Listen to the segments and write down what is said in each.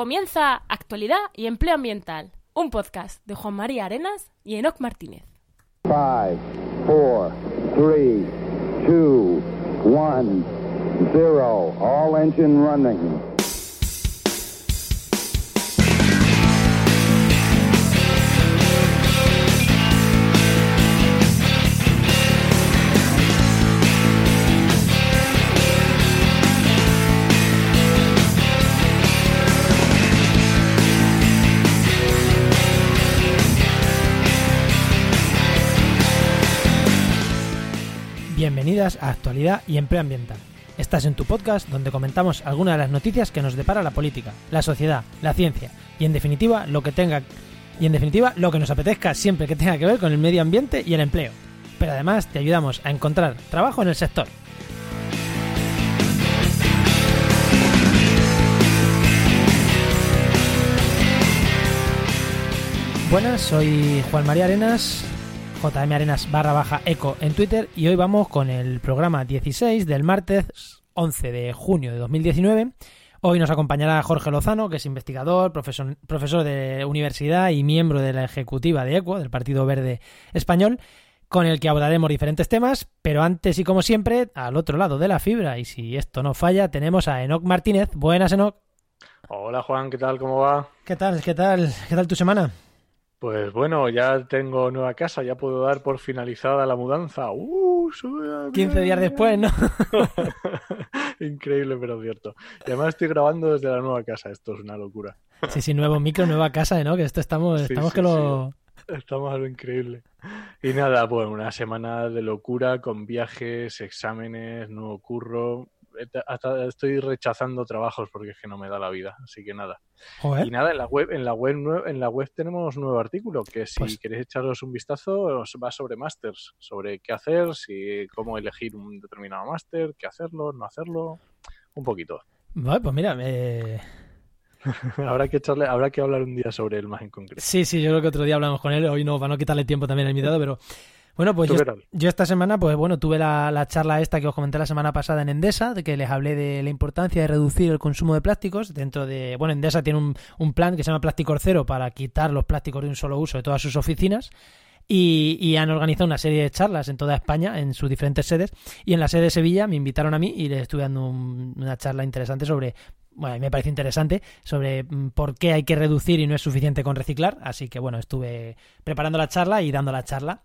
Comienza Actualidad y Empleo Ambiental, un podcast de Juan María Arenas y Enoc Martínez. 5, 4, 3, 2, 1, 0. All engine running. Bienvenidas a Actualidad y Empleo Ambiental. Estás en tu podcast donde comentamos algunas de las noticias que nos depara la política, la sociedad, la ciencia y en definitiva lo que tenga y en definitiva lo que nos apetezca siempre que tenga que ver con el medio ambiente y el empleo. Pero además te ayudamos a encontrar trabajo en el sector. Buenas, soy Juan María Arenas, JM Arenas barra baja eco en Twitter y hoy vamos con el programa 16 del martes 11 de junio de 2019. Hoy nos acompañará Jorge Lozano, que es investigador, profesor, profesor de universidad y miembro de la ejecutiva de ECO, del Partido Verde Español, con el que abordaremos diferentes temas, pero antes y como siempre, al otro lado de la fibra, y si esto no falla, tenemos a Enoc Martínez. Buenas, Enoc. Hola Juan, ¿qué tal? ¿Cómo va? ¿Qué tal? ¿Qué tal? ¿Qué tal tu semana? Pues bueno, ya tengo nueva casa, ya puedo dar por finalizada la mudanza. ¡Uh! 15 días después, ¿no? Increíble, pero cierto. Y además estoy grabando desde la nueva casa, esto es una locura. Sí, sí, nuevo micro, nueva casa, ¿no? Que esto estamos, Sí, estamos sí, que lo... sí. Estamos a lo increíble. Y nada, pues una semana de locura con viajes, exámenes, nuevo curro. Hasta estoy rechazando trabajos porque es que no me da la vida, así que nada. Joder. Y nada, en la web, en la web, en la web tenemos un nuevo artículo que si Pues- queréis echaros un vistazo os va sobre másters, sobre qué hacer, si cómo elegir un determinado máster, qué hacerlo, no hacerlo, un poquito. Vale, pues mira, eh, habrá que echarle, habrá que hablar un día sobre él más en concreto. sí, sí, yo creo que otro día hablamos con él, hoy no, para no quitarle tiempo también al invitado, pero bueno, pues ¿Tú yo, esta semana, pues bueno, tuve la, la charla esta que os comenté la semana pasada en Endesa, de que les hablé de la importancia de reducir el consumo de plásticos dentro de, bueno, Endesa tiene un, un plan que se llama Plásticos Cero para quitar los plásticos de un solo uso de todas sus oficinas. Y, y han organizado una serie de charlas en toda España, en sus diferentes sedes. Y en la sede de Sevilla me invitaron a mí y les estuve dando un- una charla interesante sobre bueno, a mí me parece interesante sobre mm, por qué hay que reducir y no es suficiente con reciclar. Así que bueno, estuve preparando la charla y dando la charla.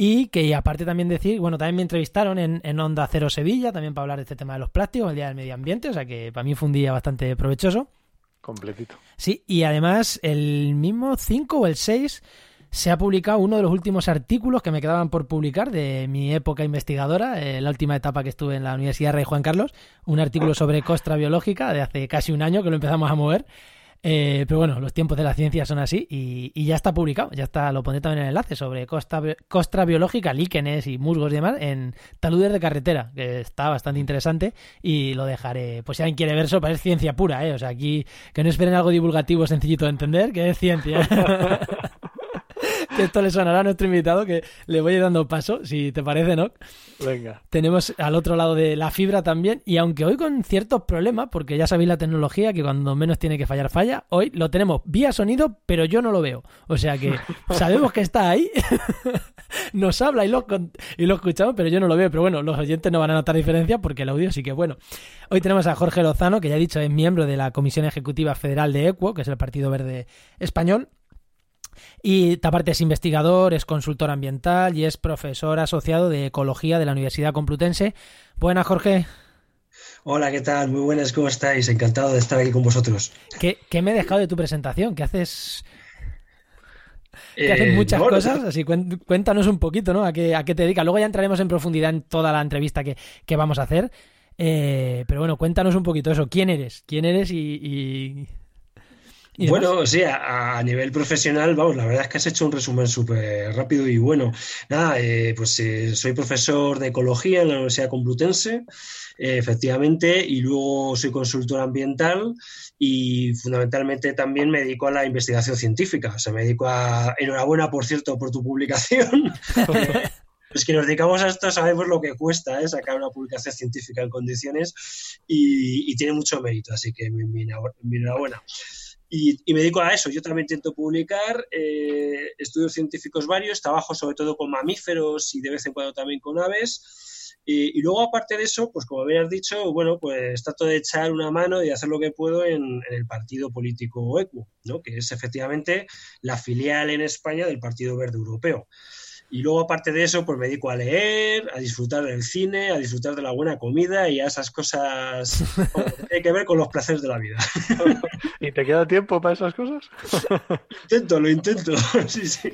Y que y aparte también decir, bueno, también me entrevistaron en, en Onda Cero Sevilla, también para hablar de este tema de los plásticos, el Día del Medio Ambiente, o sea que para mí fue un día bastante provechoso. Completito. Sí, y además el mismo 5 o el 6 se ha publicado uno de los últimos artículos que me quedaban por publicar de mi época investigadora, eh, la última etapa que estuve en la Universidad Rey Juan Carlos, un artículo sobre costra biológica de hace casi un año que lo empezamos a mover. Eh, pero bueno, los tiempos de la ciencia son así y, ya está publicado, ya está, lo pondré también en el enlace sobre costa, costra biológica, líquenes y musgos y demás en taludes de carretera, que está bastante interesante y lo dejaré, pues si alguien quiere ver eso, para es ciencia pura, ¿eh? o sea, aquí que no esperen algo divulgativo sencillito de entender, que es ciencia. que esto le sonará a nuestro invitado, que le voy a ir dando paso, si te parece, ¿no? Venga. Tenemos al otro lado de la fibra también, y aunque hoy con ciertos problemas, porque ya sabéis la tecnología que cuando menos tiene que fallar falla, hoy lo tenemos vía sonido, pero yo no lo veo. O sea que sabemos que está ahí, nos habla y lo, y lo escuchamos, pero yo no lo veo. Pero bueno, los oyentes no van a notar diferencia porque el audio sí que es bueno. Hoy tenemos a Jorge Lozano, que ya he dicho es miembro de la Comisión Ejecutiva Federal de ECUO, que es el Partido Verde Español. Y aparte es investigador, es consultor ambiental y es profesor asociado de ecología de la Universidad Complutense. Buenas, Jorge. Hola, ¿qué tal? Muy buenas, ¿cómo estáis? Encantado de estar aquí con vosotros. ¿Qué, qué me he dejado de tu presentación? Que haces, que Eh, haces muchas no, cosas, así cuéntanos un poquito, ¿no? ¿A qué, a qué te dedicas? Luego ya entraremos en profundidad en toda la entrevista que, que vamos a hacer. Eh, pero bueno, cuéntanos un poquito eso. ¿Quién eres? ¿Quién eres y, y-? Bueno, sí, a, a nivel profesional, vamos, la verdad es que has hecho un resumen súper rápido y bueno. Nada, eh, pues eh, soy profesor de ecología en la Universidad Complutense, eh, efectivamente, y luego soy consultor ambiental y fundamentalmente también me dedico a la investigación científica. O sea, me dedico a... Enhorabuena, por cierto, por tu publicación. Los que nos dedicamos a esto sabemos lo que cuesta ¿eh? sacar una publicación científica en condiciones y, tiene mucho mérito, así que mi, enhorabuena. Y, me dedico a eso. Yo también intento publicar eh, estudios científicos varios, trabajo sobre todo con mamíferos y de vez en cuando también con aves. Y, luego, aparte de eso, pues como habías dicho, bueno, pues trato de echar una mano y hacer lo que puedo en, el partido político ECU, ¿no? que es efectivamente la filial en España del Partido Verde Europeo. Y luego, aparte de eso, pues me dedico a leer, a disfrutar del cine, a disfrutar de la buena comida y a esas cosas que tienen que ver con los placeres de la vida. ¿Y te queda tiempo para esas cosas? intento, lo intento. sí, sí.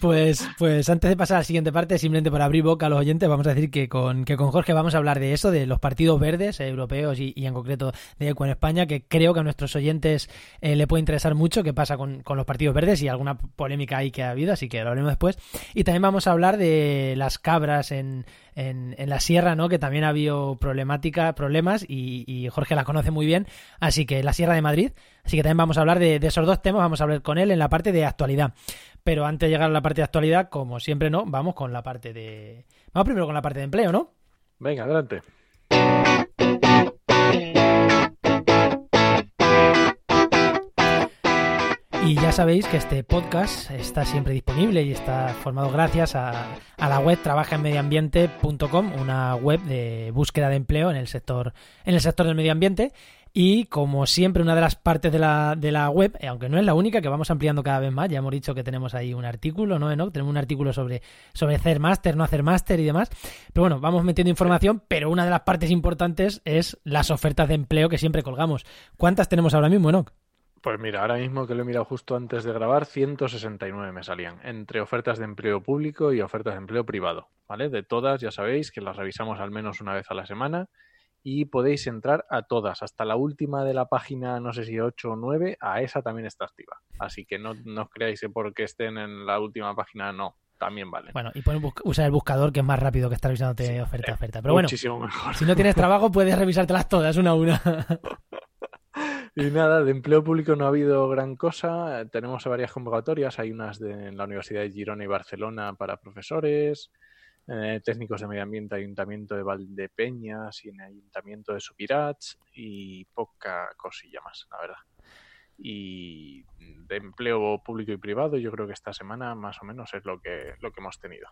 Pues, pues antes de pasar a la siguiente parte, simplemente para abrir boca a los oyentes, vamos a decir que con, que con Jorge vamos a hablar de eso, de los partidos verdes europeos y, en concreto de ECO en España, que creo que a nuestros oyentes eh, le puede interesar mucho qué pasa con, con los partidos verdes y alguna polémica ahí que ha habido, así que lo haremos después. Y también vamos a hablar de las cabras en, en, la sierra, ¿no? Que también ha habido problemática, problemas y, Jorge las conoce muy bien. Así que la Sierra de Madrid. Así que también vamos a hablar de, esos dos temas. Vamos a hablar con él en la parte de actualidad. Pero antes de llegar a la parte de actualidad, como siempre, ¿no? Vamos con la parte de. Vamos primero con la parte de empleo, ¿no? Venga, adelante. Y ya sabéis que este podcast está siempre disponible y está formado gracias a, la web trabajaenmedioambiente.com, una web de búsqueda de empleo en el sector, en el sector del medio ambiente. Y como siempre, una de las partes de la, de la web, eh, aunque no es la única, que vamos ampliando cada vez más, ya hemos dicho que tenemos ahí un artículo, ¿no? ¿No? Tenemos un artículo sobre, sobre hacer máster, no hacer máster y demás. Pero bueno, vamos metiendo información, pero una de las partes importantes es las ofertas de empleo que siempre colgamos. ¿Cuántas tenemos ahora mismo, Enoch? Pues mira, ahora mismo que lo he mirado justo antes de grabar, 169 me salían, entre ofertas de empleo público y ofertas de empleo privado, ¿vale? De todas, ya sabéis que las revisamos al menos una vez a la semana y podéis entrar a todas, hasta la última de la página, no sé si 8 o 9, a esa también está activa. Así que no, no os creáis que porque estén en la última página, no, también vale. Bueno, y puedes usar el buscador que es más rápido que estar revisándote oferta a oferta. Pero muchísimo mejor. si no tienes trabajo, puedes revisártelas todas una a una. Y nada, de empleo público no ha habido gran cosa. Tenemos varias convocatorias. Hay unas de, en la Universidad de Girona y Barcelona para profesores, eh, técnicos de medio ambiente, Ayuntamiento de Valdepeñas y en Ayuntamiento de Subirats y poca cosilla más, la verdad. Y de empleo público y privado, yo creo que esta semana más o menos es lo que, lo que hemos tenido.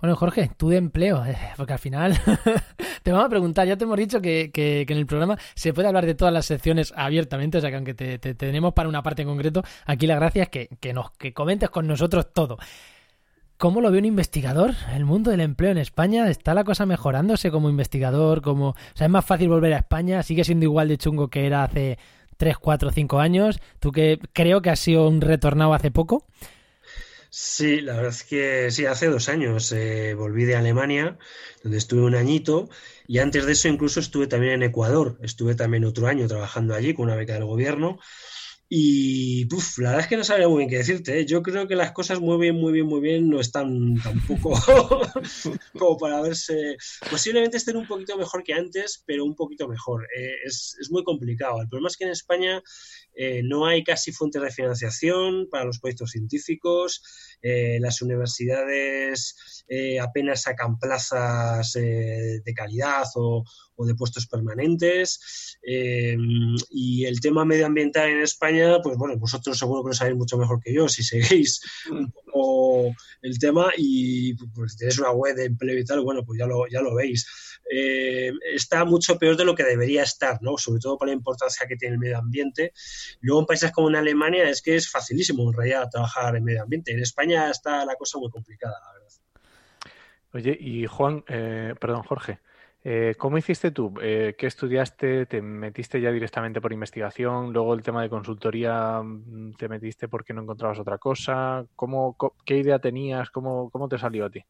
Bueno, Jorge, tú de empleo, eh, porque al final te vamos a preguntar, ya te hemos dicho que, que, en el programa se puede hablar de todas las secciones abiertamente, o sea que aunque te, tenemos para una parte en concreto, aquí la gracia es que, que, nos que comentes con nosotros todo. ¿Cómo lo ve un investigador? El mundo del empleo en España, ¿está la cosa mejorándose como investigador? Como... O sea, ¿es más fácil volver a España? ¿Sigue siendo igual de chungo que era hace 3, 4, 5 años? Tú que creo que has sido un retornado hace poco. Sí, la verdad es que sí, hace dos años eh, volví de Alemania, donde estuve un añito, y antes de eso incluso estuve también en Ecuador, estuve también otro año trabajando allí con una beca del gobierno, y puf, la verdad es que no sabía muy bien qué decirte. ¿eh? Yo creo que las cosas muy bien, muy bien, muy bien no están tampoco como para verse. Posiblemente estén un poquito mejor que antes, pero un poquito mejor. Eh, es, es, muy complicado. El problema es que en España eh, no hay casi fuentes de financiación para los proyectos científicos. las universidades apenas sacan plazas de calidad o, o de puestos permanentes. Em, y el tema medioambiental en España, pues bueno, vosotros seguro que lo sabéis mucho mejor que yo si seguís un poco el tema y pues, tenéis una web de empleo y tal, bueno, pues ya lo, ya lo veis. Eh, está mucho peor de lo que debería estar, ¿no? Sobre todo por la importancia que tiene el medio ambiente. Luego en países como en Alemania es que es facilísimo en realidad trabajar en medio ambiente. En España está la cosa muy complicada, la verdad. Oye, y Juan, eh, perdón, Jorge, eh, ¿Cómo hiciste tú? Eh, ¿Qué estudiaste? ¿Te metiste ya directamente por investigación? Luego el tema de consultoría, mm, ¿te metiste porque no encontrabas otra cosa? ¿Cómo, ¿Qué idea tenías? ¿Cómo, ¿Cómo te salió a ti?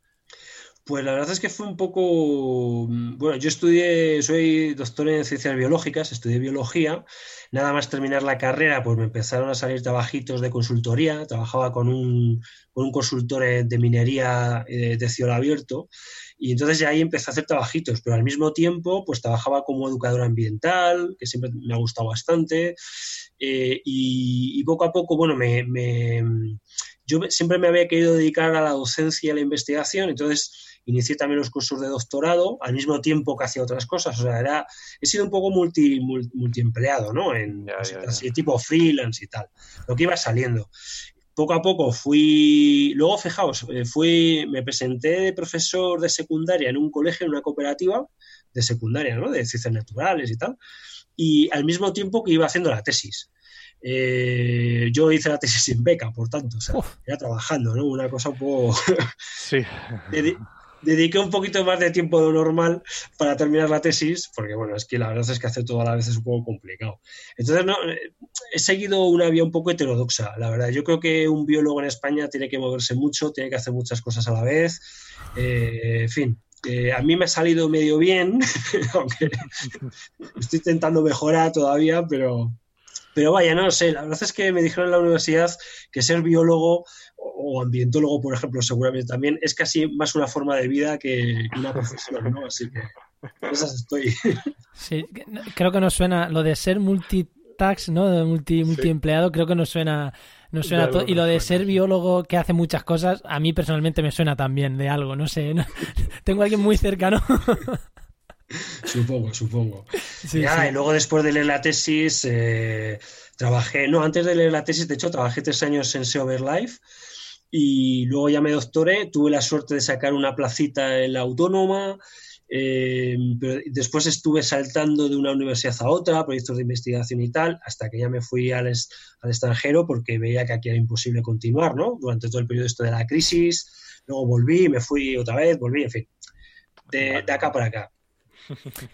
Pues la verdad es que fue un poco. Mm, bueno, yo estudié, soy doctor en ciencias biológicas, estudié biología. Nada más terminar la carrera, pues me empezaron a salir trabajitos de consultoría. Trabajaba con un, con un consultor de minería eh, de cielo abierto y entonces ya ahí empecé a hacer trabajitos, pero al mismo tiempo pues trabajaba como educador ambiental, que siempre me ha gustado bastante, eh, y, poco a poco, bueno, me, yo siempre me había querido dedicar a la docencia y a la investigación, entonces inicié también los cursos de doctorado al mismo tiempo que hacía otras cosas. O sea, era, he sido un poco multi, multiempleado, ¿no? En Así, tipo freelance y tal, lo que iba saliendo poco a poco fui, luego fijaos, eh, fui, me presenté de profesor de secundaria en un colegio, en una cooperativa de secundaria, ¿no? De ciencias naturales y tal, y al mismo tiempo que iba haciendo la tesis. Eh, yo hice la tesis sin beca, por tanto, o sea, ya trabajando, ¿no? Una cosa un poco... sí. dediqué un poquito más de tiempo de lo normal para terminar la tesis, porque bueno, es que la verdad es que hacer todo a la vez es un poco complicado. Entonces, no, eh, he seguido una vía un poco heterodoxa, la verdad. Yo creo que un biólogo en España tiene que moverse mucho, tiene que hacer muchas cosas a la vez. Eh, en fin, eh, a mí me ha salido medio bien, aunque estoy intentando mejorar todavía, pero, pero vaya, no lo sé. La verdad es que me dijeron en la universidad que ser biólogo o ambientólogo, por ejemplo, seguramente también, es casi más una forma de vida que una profesión, ¿no? Así que esas estoy. Sí, creo que nos suena lo de ser multitax, ¿no? De multi, multiempleado, creo que nos suena, nos suena todo. Y lo de ser biólogo que hace muchas cosas, a mí personalmente me suena también de algo, no sé. Tengo a alguien muy cercano. supongo, supongo. y luego después de leer la tesis, eh, trabajé, no, antes de leer la tesis, de hecho, trabajé tres años en Seover Life y luego ya me doctoré, tuve la suerte de sacar una placita en la autónoma, eh, pero después estuve saltando de una universidad a otra, proyectos de investigación y tal, hasta que ya me fui al, al extranjero porque veía que aquí era imposible continuar, ¿no? Durante todo el periodo esto de la crisis, luego volví, me fui otra vez, volví, en fin, de, de acá para acá.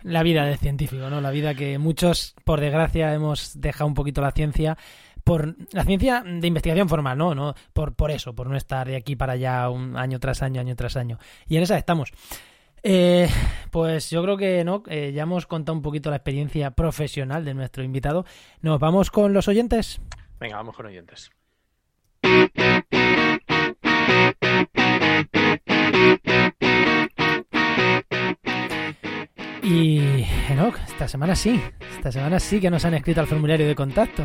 La vida de científico, ¿no? La vida que muchos, por desgracia, hemos dejado un poquito la ciencia por la ciencia de investigación formal, ¿no? no por, por eso, por no estar de aquí para allá un año tras año, año tras año. Y en esa estamos. Eh, pues yo creo que no, eh, ya hemos contado un poquito la experiencia profesional de nuestro invitado. ¿Nos vamos con los oyentes? Venga, vamos con oyentes. Y Enoch, esta semana sí, esta semana sí que nos han escrito al formulario de contacto.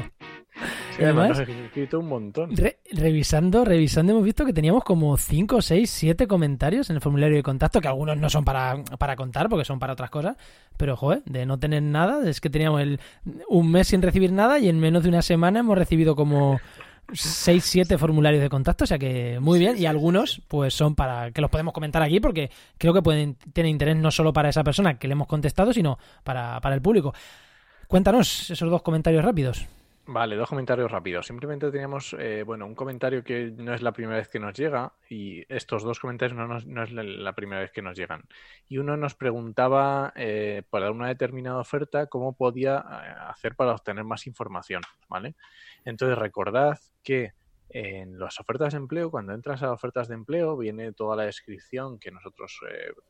Sí, además, escrito un montón. revisando, revisando, hemos visto que teníamos como 5, 6, 7 comentarios en el formulario de contacto, que algunos no son para, para contar porque son para otras cosas, pero joder, de no tener nada, es que teníamos el, un mes sin recibir nada y en menos de una semana hemos recibido como 6, 7 formularios de contacto, o sea que muy bien. Y algunos, pues son para que los podemos comentar aquí, porque creo que pueden tener interés no solo para esa persona que le hemos contestado, sino para, para el público. Cuéntanos esos dos comentarios rápidos. Vale, dos comentarios rápidos. Simplemente teníamos, eh, bueno, un comentario que no es la primera vez que nos llega y estos dos comentarios no, no es la primera vez que nos llegan. Y uno nos preguntaba, eh, para una determinada oferta, cómo podía eh, hacer para obtener más información, ¿vale? Entonces recordad que en las ofertas de empleo, cuando entras a ofertas de empleo, viene toda la descripción que nosotros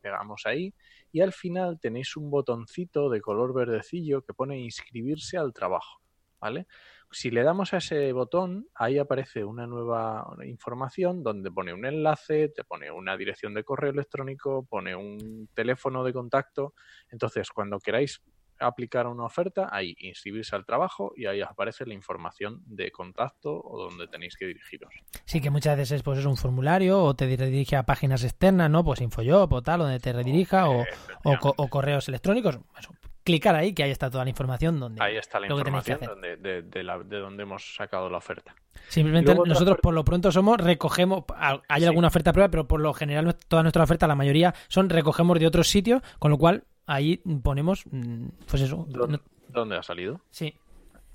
pegamos ahí y al final tenéis un botoncito de color verdecillo que pone inscribirse al trabajo. ¿Vale? Si le damos a ese botón, ahí aparece una nueva información donde pone un enlace, te pone una dirección de correo electrónico, pone un teléfono de contacto. Entonces, cuando queráis aplicar una oferta, ahí inscribirse al trabajo y ahí aparece la información de contacto o donde tenéis que dirigiros. Sí, que muchas veces pues, es un formulario o te redirige a páginas externas, ¿no? Pues InfoJob o tal, donde te redirija o, o, correos electrónicos clicar ahí, que ahí está toda la información donde ahí está la información de, donde hemos sacado la oferta. Simplemente nosotros por lo pronto somos, recogemos, hay alguna oferta prueba, pero por lo general toda nuestra oferta, la mayoría son recogemos de otros sitios, con lo cual ahí ponemos, mm, pues eso. ¿Dónde, ha salido? Sí.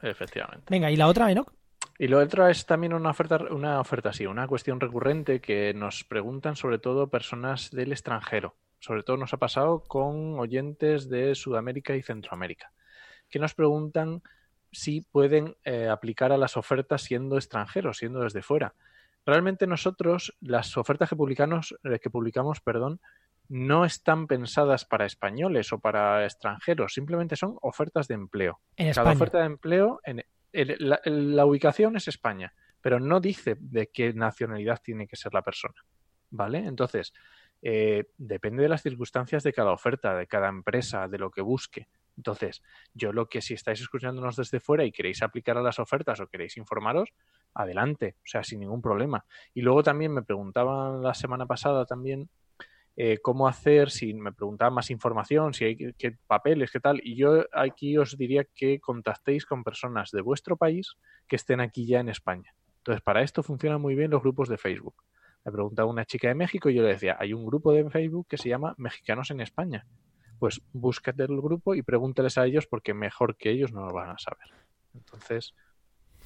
Efectivamente. Venga, ¿y la otra, Enoch? Y lo otro es también una oferta, una oferta, sí, una cuestión recurrente que nos preguntan sobre todo personas del extranjero sobre todo nos ha pasado con oyentes de Sudamérica y Centroamérica, que nos preguntan si pueden eh, aplicar a las ofertas siendo extranjeros, siendo desde fuera. Realmente nosotros, las ofertas que publicamos, eh, que publicamos perdón, no están pensadas para españoles o para extranjeros, simplemente son ofertas de empleo. Cada oferta de empleo, en, la ubicación es España, pero no dice de qué nacionalidad tiene que ser la persona. ¿Vale? Entonces, eh, depende de las circunstancias de cada oferta, de cada empresa, de lo que busque. Entonces, yo lo que si estáis escuchándonos desde fuera y queréis aplicar a las ofertas o queréis informaros, adelante, o sea, sin ningún problema. Y luego también me preguntaban la semana pasada también eh, cómo hacer, si me preguntaban más información, si hay qué papeles, qué tal. Y yo aquí os diría que contactéis con personas de vuestro país que estén aquí ya en España. Entonces, para esto funcionan muy bien los grupos de Facebook. Me preguntaba una chica de México y yo le decía, hay un grupo de Facebook que se llama Mexicanos en España. Pues búscate el grupo y pregúnteles a ellos porque mejor que ellos no lo van a saber. Entonces,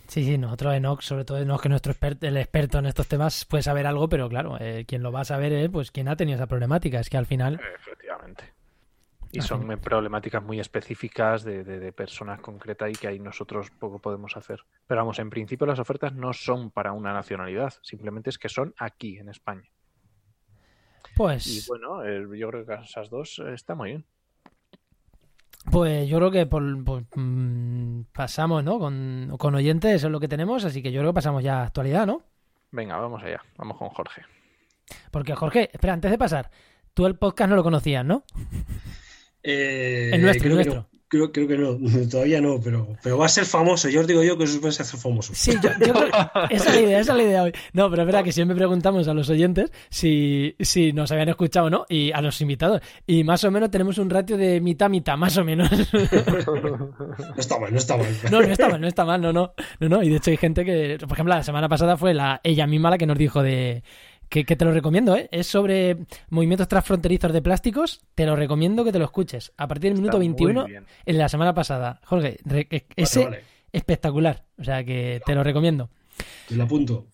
Sí, sí, nosotros Enoch, sobre todo Enoch, que nuestro experto, el experto en estos temas, puede saber algo, pero claro, eh, quien lo va a saber es pues quien ha tenido esa problemática. Es que al final. Efectivamente. Y son problemáticas muy específicas de, de, personas concretas y que ahí nosotros poco podemos hacer. Pero vamos, en principio las ofertas no son para una nacionalidad, simplemente es que son aquí, en España. Pues. Y bueno, yo creo que esas dos eh, está muy bien. Pues yo creo que por, mm, pasamos, ¿no? Con, con, oyentes, es lo que tenemos, así que yo creo que pasamos ya a actualidad, ¿no? Venga, vamos allá, vamos con Jorge. Porque Jorge, espera, antes de pasar, tú el podcast no lo conocías, ¿no? Eh, el nuestro, el nuestro. Creo, creo que no, todavía no, pero, pero va a ser famoso. Yo os digo yo que eso va a ser famoso. Sí, yo, yo creo, esa es la idea, esa es la idea hoy. No, pero es verdad que siempre preguntamos a los oyentes si, si nos habían escuchado o no, y a los invitados. Y más o menos tenemos un ratio de mitad-mitad, más o menos. No está mal, no está mal. No, no está mal, no está mal, no, no. No, no. Y de hecho hay gente que, por ejemplo, la semana pasada fue la ella misma la que nos dijo de que, te lo recomiendo, ¿eh? Es sobre movimientos transfronterizos de plásticos. Te lo recomiendo que te lo escuches. A partir del minuto 21, en la semana pasada. Jorge, ese espectacular. O sea que te lo recomiendo. Te lo apunto.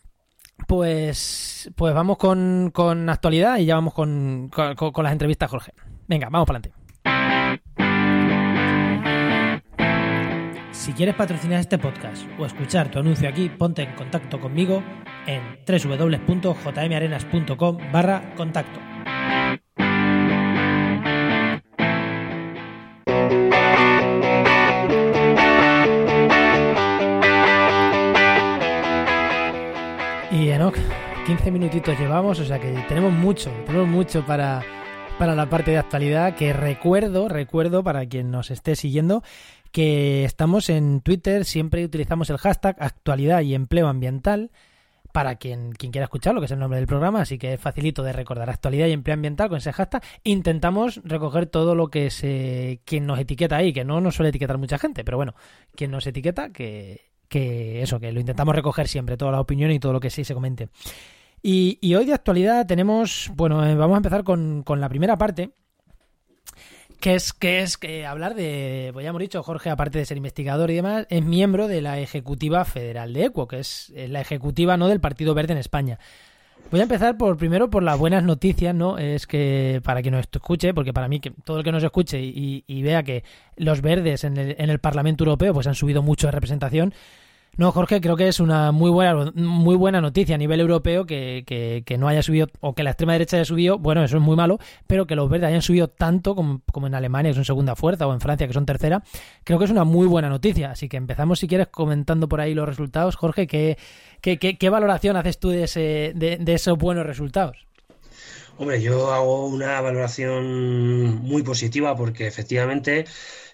Pues, pues vamos con, con actualidad y ya vamos con, con, con las entrevistas, Jorge. Venga, vamos para adelante. Si quieres patrocinar este podcast o escuchar tu anuncio aquí, ponte en contacto conmigo en www.jmarenas.com barra contacto. Y Enoch, 15 minutitos llevamos, o sea que tenemos mucho, tenemos mucho para, para la parte de actualidad que recuerdo, recuerdo para quien nos esté siguiendo que estamos en Twitter, siempre utilizamos el hashtag actualidad y empleo ambiental para quien, quien quiera escucharlo, que es el nombre del programa, así que es facilito de recordar actualidad y empleo ambiental con ese hashtag. Intentamos recoger todo lo que se quien nos etiqueta ahí, que no nos suele etiquetar mucha gente, pero bueno, quien nos etiqueta, que, que eso, que lo intentamos recoger siempre, toda la opinión y todo lo que sí se comente. Y, y hoy de actualidad tenemos, bueno, eh, vamos a empezar con, con la primera parte, que es que es que hablar de, pues ya hemos dicho, Jorge, aparte de ser investigador y demás, es miembro de la Ejecutiva Federal de ECUO, que es la ejecutiva no del Partido Verde en España. Voy a empezar por primero por las buenas noticias, ¿no? Es que para quien nos escuche, porque para mí que todo el que nos escuche y, y vea que los verdes en el, en el Parlamento Europeo pues han subido mucho de representación, no, Jorge, creo que es una muy buena, muy buena noticia a nivel europeo que, que, no haya subido, o que la extrema derecha haya subido, bueno, eso es muy malo, pero que los verdes hayan subido tanto como, como, en Alemania, que son segunda fuerza, o en Francia, que son tercera, creo que es una muy buena noticia. Así que empezamos, si quieres, comentando por ahí los resultados. Jorge, ¿qué, qué, qué, valoración haces tú de, ese, de, de esos buenos resultados? Hombre, yo hago una valoración muy positiva porque efectivamente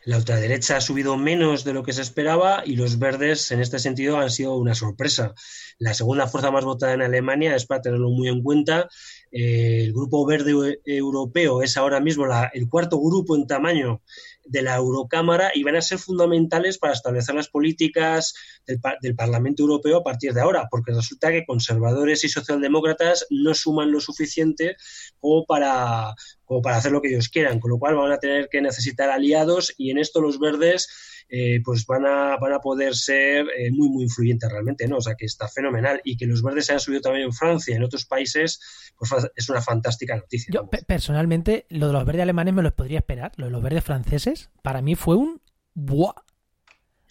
la ultraderecha ha subido menos de lo que se esperaba y los verdes en este sentido han sido una sorpresa. La segunda fuerza más votada en Alemania es para tenerlo muy en cuenta. Eh, el Grupo Verde Europeo es ahora mismo el cuarto grupo en tamaño de la Eurocámara y van a ser fundamentales para establecer las políticas del, del, Parlamento Europeo a partir de ahora, porque resulta que conservadores y socialdemócratas no suman lo suficiente como para, como para hacer lo que ellos quieran, con lo cual van a tener que necesitar aliados y en esto los verdes eh, pues van a, van a poder ser eh, muy, muy influyentes realmente, ¿no? O sea, que está fenomenal. Y que los verdes se hayan subido también en Francia y en otros países, pues es una fantástica noticia. Yo, personalmente, lo de los verdes alemanes me lo podría esperar. Lo de los verdes franceses, para mí fue un...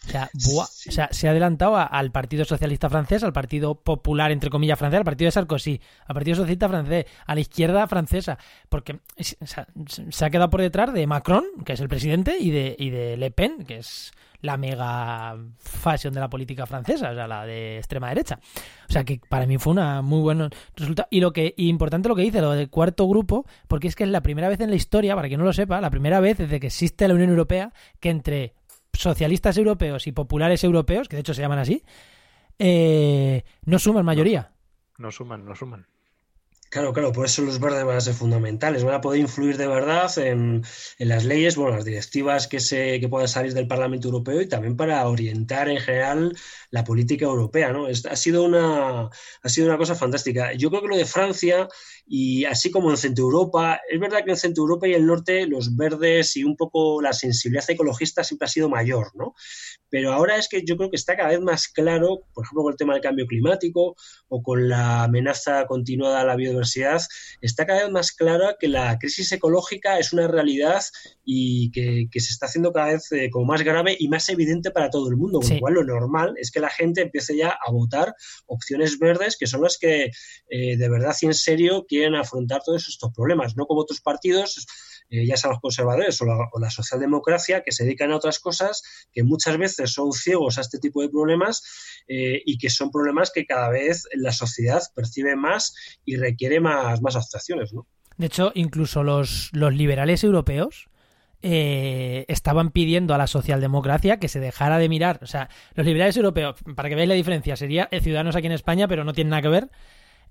O sea, se ha adelantado al Partido Socialista francés, al Partido Popular, entre comillas, francés, al Partido de Sarkozy, al Partido Socialista francés, a la izquierda francesa, porque se ha quedado por detrás de Macron, que es el presidente, y de, y de Le Pen, que es la mega fashion de la política francesa, o sea, la de extrema derecha. O sea, que para mí fue una muy buen resultado. Y lo que y importante lo que dice, lo del cuarto grupo, porque es que es la primera vez en la historia, para quien no lo sepa, la primera vez desde que existe la Unión Europea, que entre socialistas europeos y populares europeos, que de hecho se llaman así, eh, no suman mayoría. No suman, no suman. Claro, claro, por eso los verdes van a ser fundamentales, van a poder influir de verdad en, en las leyes, bueno, las directivas que se que puedan salir del Parlamento Europeo y también para orientar en general la política europea, ¿no? Es- ha sido una ha sido una cosa fantástica. Yo creo que lo de Francia y así como en Centro Europa, es verdad que en Centro Europa y el norte los verdes y un poco la sensibilidad ecologista siempre ha sido mayor, ¿no? Pero ahora es que yo creo que está cada vez más claro, por ejemplo, con el tema del cambio climático o con la amenaza continuada a la biodiversidad, está cada vez más clara que la crisis ecológica es una realidad y que, que se está haciendo cada vez eh, como más grave y más evidente para todo el mundo. Con Sí. lo cual, lo normal es que la gente empiece ya a votar opciones verdes, que son las que eh, de verdad y en serio quieren afrontar todos estos problemas, no como otros partidos. eh, ya sean los conservadores o la, o la socialdemocracia, que se dedican a otras cosas que muchas veces son ciegos a este tipo de problemas eh, y que son problemas que cada vez la sociedad percibe más y requiere más, más actuaciones, ¿no? De hecho, incluso los, los liberales europeos eh, estaban pidiendo a la socialdemocracia que se dejara de mirar. O sea, los liberales europeos, para que veáis la diferencia, sería Ciudadanos aquí en España, pero no tiene nada que ver.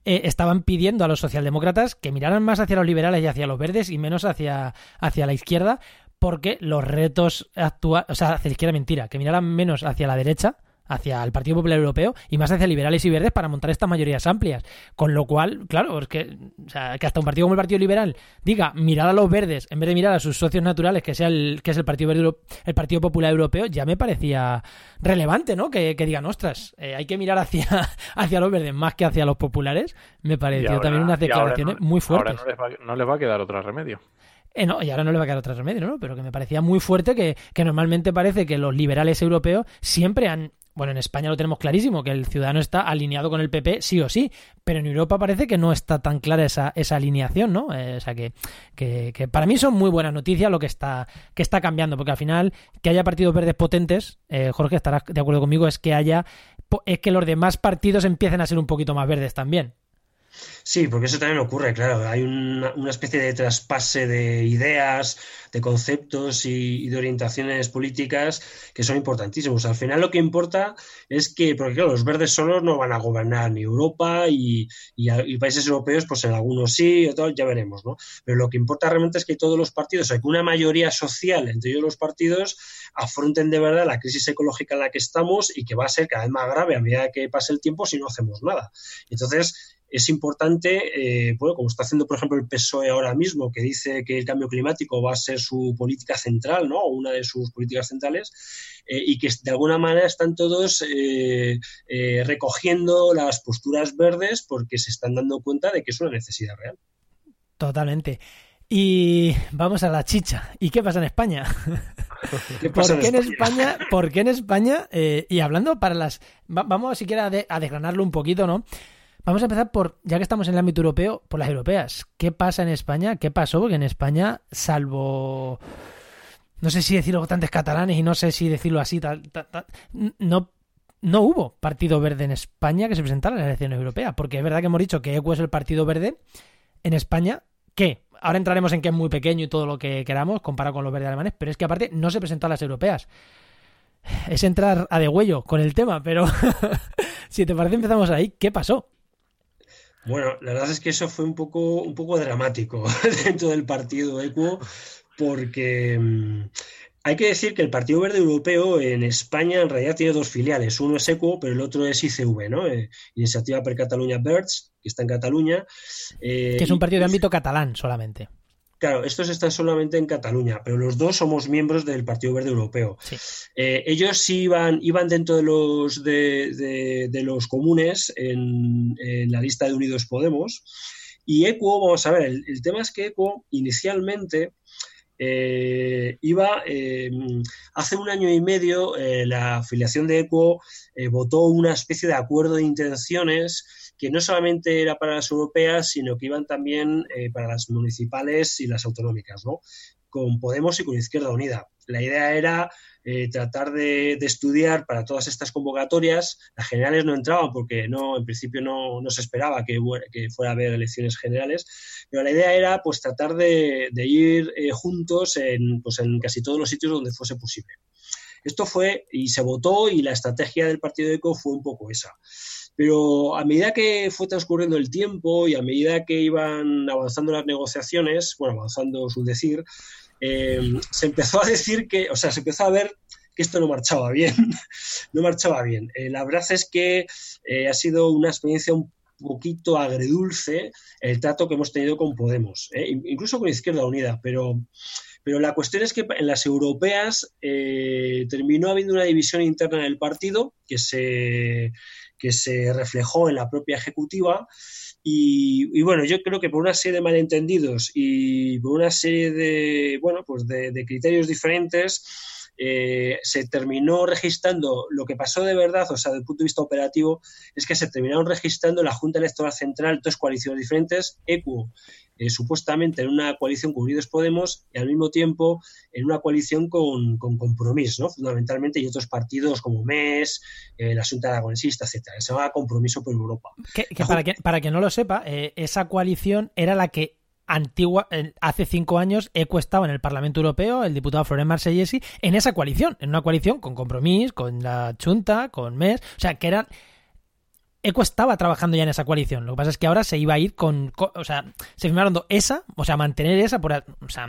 Eh, estaban pidiendo a los socialdemócratas que miraran más hacia los liberales y hacia los verdes y menos hacia, hacia la izquierda, porque los retos actuales, o sea, hacia la izquierda mentira, que miraran menos hacia la derecha, hacia el Partido Popular Europeo y más hacia liberales y verdes para montar estas mayorías amplias. Con lo cual, claro, es que, o sea, que hasta un partido como el Partido Liberal diga mirar a los verdes en vez de mirar a sus socios naturales, que sea el, que es el Partido Verde el Partido Popular Europeo, ya me parecía relevante, ¿no? Que, que digan, ostras, eh, hay que mirar hacia, hacia los verdes más que hacia los populares. Me pareció ahora- también unas declaraciones no- muy fuertes. Ahora no les, va, no les va a quedar otro remedio. Eh, no, y ahora no le va a quedar otro remedio, ¿no? Pero que me parecía muy fuerte que, que normalmente parece que los liberales europeos siempre han. Bueno, en España lo tenemos clarísimo, que el ciudadano está alineado con el PP sí o sí, pero en Europa parece que no está tan clara esa, esa alineación, ¿no? Eh, o sea que, que, para mí son muy buenas noticias lo que está, que está cambiando, porque al final que haya partidos verdes potentes, eh, Jorge estarás de acuerdo conmigo, es que haya es que los demás partidos empiecen a ser un poquito más verdes también. Sí, porque eso también ocurre, claro. Hay una, una especie de traspase de ideas, de conceptos y, de orientaciones políticas que son importantísimos. Al final lo que importa es que, porque claro, los verdes solos no van a gobernar ni Europa y países europeos, pues en algunos sí, otros ya veremos, ¿no? Pero lo que importa realmente es que todos los partidos, o sea, que una mayoría social entre ellos los partidos afronten de verdad la crisis ecológica en la que estamos y que va a ser cada vez más grave a medida que pase el tiempo si no hacemos nada. Entonces, es importante, eh, bueno, como está haciendo, por ejemplo, el PSOE ahora mismo, que dice que el cambio climático va a ser su política central, ¿no? O una de sus políticas centrales, eh, y que de alguna manera están todos eh, eh, recogiendo las posturas verdes porque se están dando cuenta de que es una necesidad real. Totalmente. Y vamos a la chicha. ¿Y qué pasa en España? ¿Qué ¿Por qué en España? ¿Por qué en España? eh, y hablando para las... va- vamos siquiera a, de- a desgranarlo un poquito, ¿no? Vamos a empezar por, ya que estamos en el ámbito europeo, por las europeas. ¿Qué pasa en España? ¿Qué pasó? Porque en España, salvo... No sé si decirlo votantes catalanes y no sé si decirlo así, tal, no, no hubo partido verde en España que se presentara en las elecciones europeas. Porque es verdad que hemos dicho que ECO es el partido verde en España, que ahora entraremos en que es muy pequeño y todo lo que queramos comparado con los verdes alemanes, pero es que aparte no se presentó a las europeas. Es entrar a degüello con el tema, pero si te parece empezamos ahí. ¿Qué pasó? Bueno, la verdad es que eso fue un poco, un poco dramático dentro del partido ECUO, porque mm, hay que decir que el Partido Verde Europeo en España en realidad tiene dos filiales. Uno es ECUO, pero el otro es ICV, ¿no? Eh, Iniciativa per Catalunya Verds, que está en Cataluña. eh, Que es un y- partido de ámbito catalán solamente. Claro, estos están solamente en Cataluña, pero los dos somos miembros del Partido Verde Europeo. Sí. Eh, ellos sí iban, iban dentro de los, de, de- de los comunes en, en la lista de Unidos Podemos. Y ECUO, vamos a ver, el, el tema es que ECUO inicialmente eh, iba, hace un año y medio la afiliación de ECO votó una especie de acuerdo de intenciones que no solamente era para las europeas, sino que iban también para las municipales y las autonómicas, ¿no? con Podemos y con Izquierda Unida. La idea era eh, tratar de, estudiar para todas estas convocatorias. Las generales no entraban porque no, en principio no, se esperaba que, fuera a haber elecciones generales, pero la idea era pues tratar de, ir eh, juntos en, pues, en casi todos los sitios donde fuese posible. Esto fue y se votó y la estrategia del partido ECO fue un poco esa. Pero a medida que fue transcurriendo el tiempo y a medida que iban avanzando las negociaciones, bueno, avanzando su decir, eh, se empezó a decir que, o sea, se empezó a ver que esto no marchaba bien, no marchaba bien. Eh, la verdad es que eh, ha sido una experiencia un poquito agredulce el trato que hemos tenido con Podemos, incluso con Izquierda Unida, pero, pero la cuestión es que en las europeas terminó habiendo una división interna en el partido que se que se reflejó en la propia ejecutiva. Y, bueno, yo creo que por una serie de malentendidos y por una serie de, bueno, pues de, criterios diferentes, eh, se terminó registrando lo que pasó de verdad, o sea, desde el punto de vista operativo, es que se terminaron registrando la Junta Electoral Central dos coaliciones diferentes, ECU eh, supuestamente en una coalición con Unidos Podemos y al mismo tiempo en una coalición con, con Compromís, ¿no? fundamentalmente, y otros partidos como MES, eh, la Junta Aragonesista, etcétera. Se llama Compromiso por Europa. para, que, para que no lo sepa, eh, esa coalición era la que antigua, hace cinco años ECO estaba en el Parlamento Europeo, el diputado Florent Marsellesi, en esa coalición, en una coalición con Compromís, con la Junta, con MES, o sea, que eran ECO estaba trabajando ya en esa coalición. Lo que pasa es que ahora se iba a ir con. o sea, se firmaron esa, o sea, mantener esa, por, o sea,